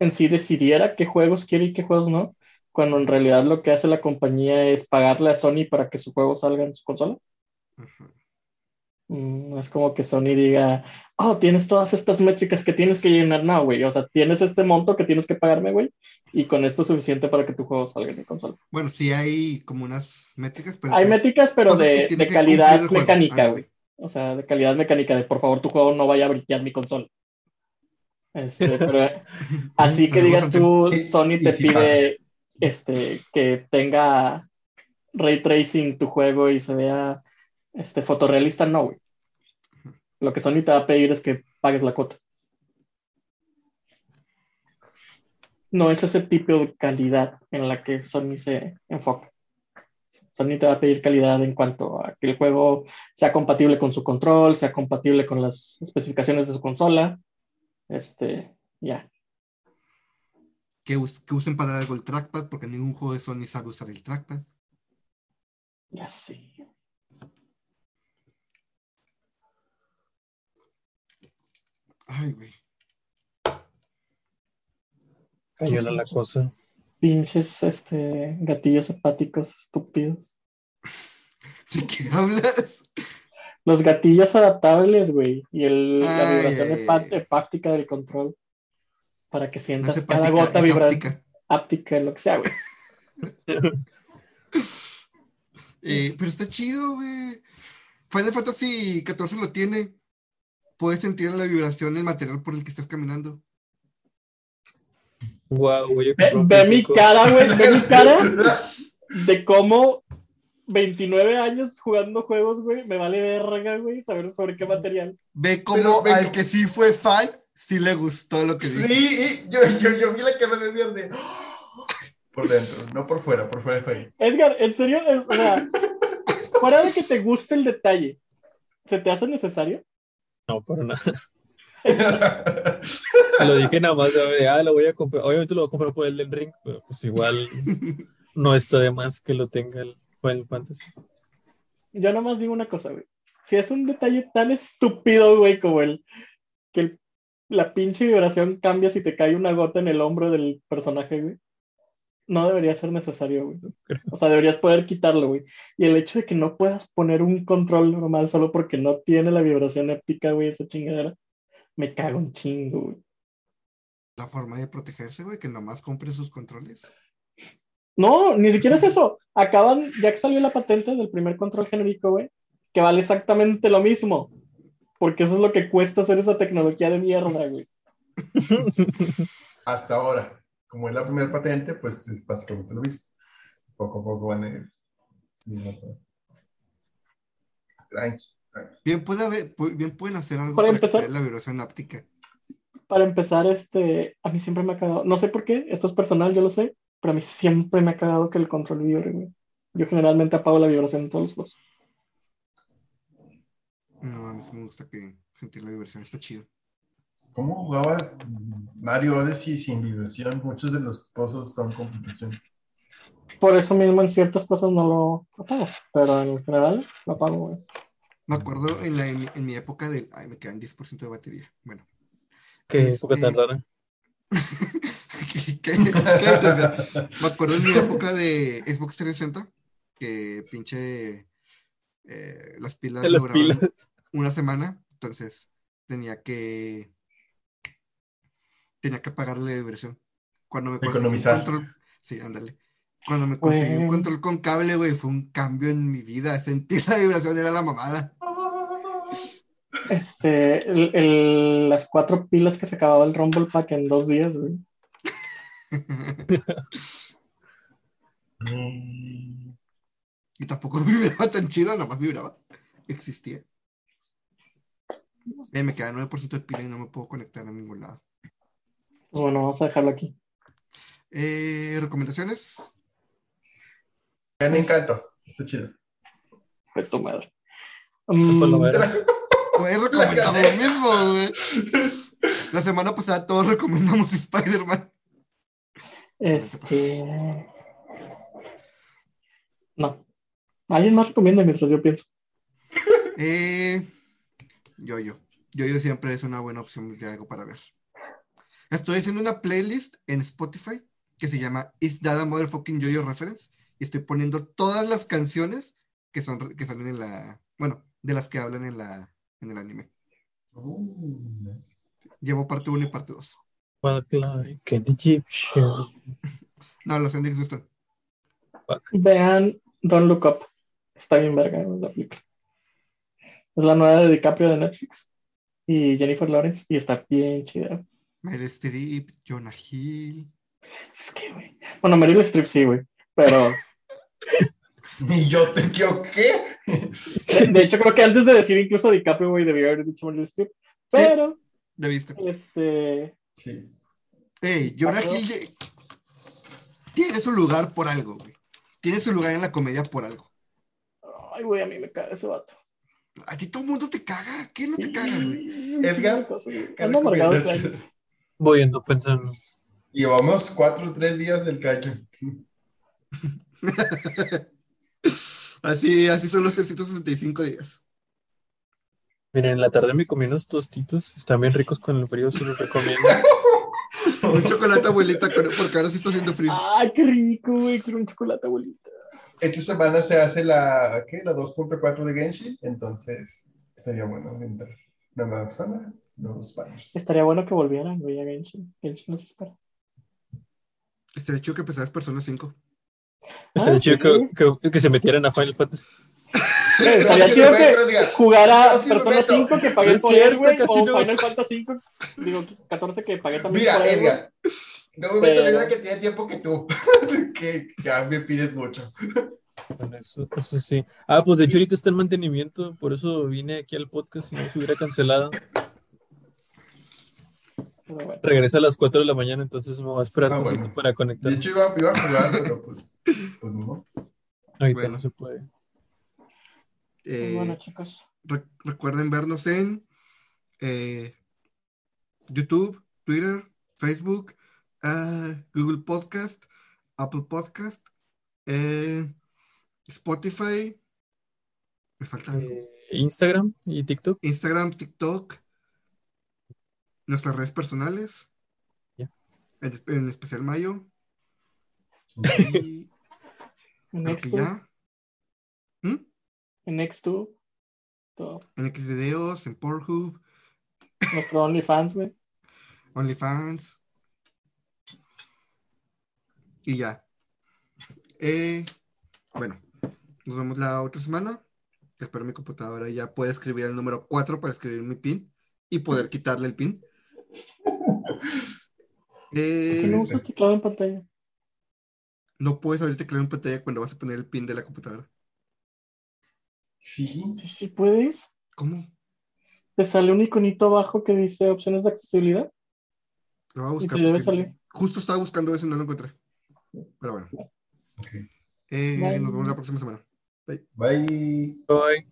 en sí decidiera qué juegos quiere y qué juegos no, cuando en realidad lo que hace la compañía es pagarle a Sony para que su juego salga en su consola. Mm, No es como que Sony diga, oh, tienes todas estas métricas que tienes que llenar, no, güey. O sea, tienes este monto que tienes que pagarme, güey, y con esto es suficiente para que tu juego salga en mi consola. Bueno, sí hay como unas métricas, pero Hay métricas, pero de, de calidad mecánica, güey. O sea, de calidad mecánica, de por favor tu juego no vaya a brillar mi consola. Este, pero así que digas tú, Sony te pide este, que tenga ray tracing tu juego y se vea este, fotorrealista, no, güey. Lo que Sony te va a pedir es que pagues la cuota. No es ese tipo de calidad en la que Sony se enfoca. Sony te va a pedir calidad en cuanto a que el juego sea compatible con su control, sea compatible con las especificaciones de su consola. Este, ya. Que, us- que usen para algo el trackpad, porque ningún juego de Sony sabe usar el trackpad. Ya sí. Ay, güey. Cañona la cosa. Pinches este, gatillos hepáticos estúpidos. ¿De qué hablas? Los gatillos adaptables, güey. Y el, la vibración hepática del control. Para que No sientas cada hepática, gota vibrar. áptica. Áptica, lo que sea, güey. Eh, pero está chido, güey. Final Fantasy XIV lo tiene. Puedes sentir la vibración del material por el que estás caminando. Guau, güey. Ve, mi cara, güey. Ve mi cara de cómo 29 años jugando juegos, güey. Me vale verga, güey, saber sobre qué material. Ve como Pero, ve- al que sí fue fan, sí le gustó lo que dije. Sí, y yo, yo, yo vi la cara de Edgar de. Por dentro, no por fuera, por fuera fue ahí. Edgar, en serio, o sea, fuera de que te guste el detalle, ¿se te hace necesario? No, para nada. Lo dije nada más de, ah, lo voy a comprar. Obviamente lo voy a comprar por el del ring, pero pues igual no está de más que lo tenga el Final Fantasy. Yo nomás digo una cosa, güey. Si es un detalle tan estúpido, güey, como el que el- la pinche vibración cambia si te cae una gota en el hombro del personaje, güey. No debería ser necesario, güey. O sea, deberías poder quitarlo, güey. Y el hecho de que no puedas poner un control normal solo porque no tiene la vibración épica, güey, esa chingadera, me cago un chingo, güey. La forma de protegerse, güey, que nomás compre sus controles. No, ni siquiera es eso. Acaban, ya que salió la patente del primer control genérico, güey, que vale exactamente lo mismo. Porque eso es lo que cuesta hacer esa tecnología de mierda, güey. Hasta ahora, como es la primera patente, pues es básicamente lo mismo. Poco a poco van a ir. Sí, no, no. Tranqui, tranqui. Bien, puede haber, bien pueden hacer algo Para para, empezar- la vibración áptica. Para empezar, este, a mí siempre me ha cagado, no sé por qué, esto es personal, yo lo sé, pero a mí siempre me ha cagado que el control vibre, güey. Yo generalmente apago la vibración en todos los juegos. No, a mí sí me gusta que sentir la vibración, está chido. ¿Cómo jugabas Mario Odyssey sin vibración? Muchos de los pozos son con vibración. Por eso mismo en ciertas cosas no lo apago, pero en general lo apago, güey. Me acuerdo en, la, en, mi- en mi época del... Ay, me quedan 10% de batería. Bueno. Qué Este- época tan rara. ¿Qué- qué- qué- Me acuerdo en mi época de Xbox 360 que pinche eh, las pilas las duraban pilas. una semana, entonces tenía que tenía que pagarle de versión. Cuando me conseguí un Economizar. control, sí, ándale. Cuando me conseguí un Güey. control con cable, güey, fue un cambio en mi vida. Sentir la vibración era la mamada. Este, el- el- las cuatro pilas que se acababa el Rumble Pack en dos días, güey. Y tampoco vibraba tan chido, nomás vibraba. Existía. Eh, me queda 9% de pila y no me puedo conectar a ningún lado. Pues bueno, vamos a dejarlo aquí. Eh, ¿Recomendaciones? Me encanto. Está chido. Fue tu madre. Lo Mm. Pues he recomendado lo mismo, güey. La semana pasada todos recomendamos Spider-Man. este. No. Alguien más recomienda mientras yo pienso. Eh, yo-yo. Yo-yo siempre es una buena opción de algo para ver. Estoy haciendo una playlist en Spotify que se llama Is That a Motherfucking Yo-Yo Reference? Y estoy poniendo todas las canciones que son que salen en la. Bueno, de las que hablan en la en el anime. Uh, Llevo parte 1 y parte 2. Walk like an Egyptian. No, los endings no están. Vean Don't Look Up. Está bien verga la película. Es la nueva de DiCaprio de Netflix. Y Jennifer Lawrence. Y está bien chida. Meryl Streep, Jonah Hill. Es que, güey. Bueno, Meryl Streep sí, güey. Pero, Y yo te quiero qué? de, de hecho, creo que antes de decir incluso DiCaprio, güey, debía haber dicho Meryl Streep. Pero, ¿La viste? este. Sí. Ey, Jonah. Hill de- tiene su lugar por algo, güey. Tiene su lugar en la comedia por algo. Ay, güey, a mí me caga ese vato. A ti todo el mundo te caga. ¿Qué no te caga, güey? Edgar. ¿Qué recomiendas? Año. Voy ando pensando. Llevamos cuatro o tres días del cacho. Así, así son los 365 días. Miren, en la tarde me comí unos tostitos. Están bien ricos con el frío, se los recomiendo. Un chocolate abuelita, pero- porque ahora sí está haciendo frío. Ay, qué rico, güey. Quiero un chocolate, abuelita. Esta semana se hace la, ¿qué? La 2.4 de Genshin, entonces estaría bueno entrar. Nueva zona, nuevos banners. Estaría bueno que volvieran, güey, a Genshin. Genshin nos espera. Estaría chido que empezaras Persona 5. Estaría Ah, chido sí. que, que- que se metieran a Final Fantasy. Estaría chido que jugara sí me Persona meto. 5 que pagué No es por él, güey. casi O no. Final Fantasy 5, digo, 14 que pagué también Mira, por él. Edgar, no me meto en la que tiene tiempo que tú, que ya me pides mucho. Bueno, eso, eso sí. Ah, pues de hecho ahorita está en mantenimiento, por eso vine aquí al podcast y no se hubiera cancelado. Bueno. Regresa a las 4 de la mañana, entonces me voy a esperar Ah, un bueno. para conectar. De hecho, iba, iba a jugar, pero pues, pues no. Ahorita Bueno. no se puede. Eh, Pues bueno, chicos. re- recuerden vernos en eh, YouTube, Twitter, Facebook, ah, Google Podcast, Apple Podcast, eh, Spotify. Me falta algo. Eh, Instagram y TikTok. Instagram, TikTok, nuestras redes personales, Ya. en, en especial Mayo. Y En creo que X2, ya. ¿Mm? en X2, todo. En X videos, en Pornhub, Nuestro OnlyFans, güey. OnlyFans. Y ya. Eh, bueno, nos vemos la otra semana. Espero mi computadora ya pueda escribir el número 4 para escribir mi pin y poder quitarle el pin. Eh, ¿Por qué no usas teclado en pantalla? no puedes abrir teclado en pantalla cuando vas a poner el pin de la computadora. Sí, Sí, sí puedes. ¿Cómo? Te sale un iconito abajo que dice opciones de accesibilidad. Lo voy a Y buscar te debe salir. justo estaba buscando eso y no lo encontré. Pero bueno. Eh, Bye. nos vemos la próxima semana. Bye. Bye.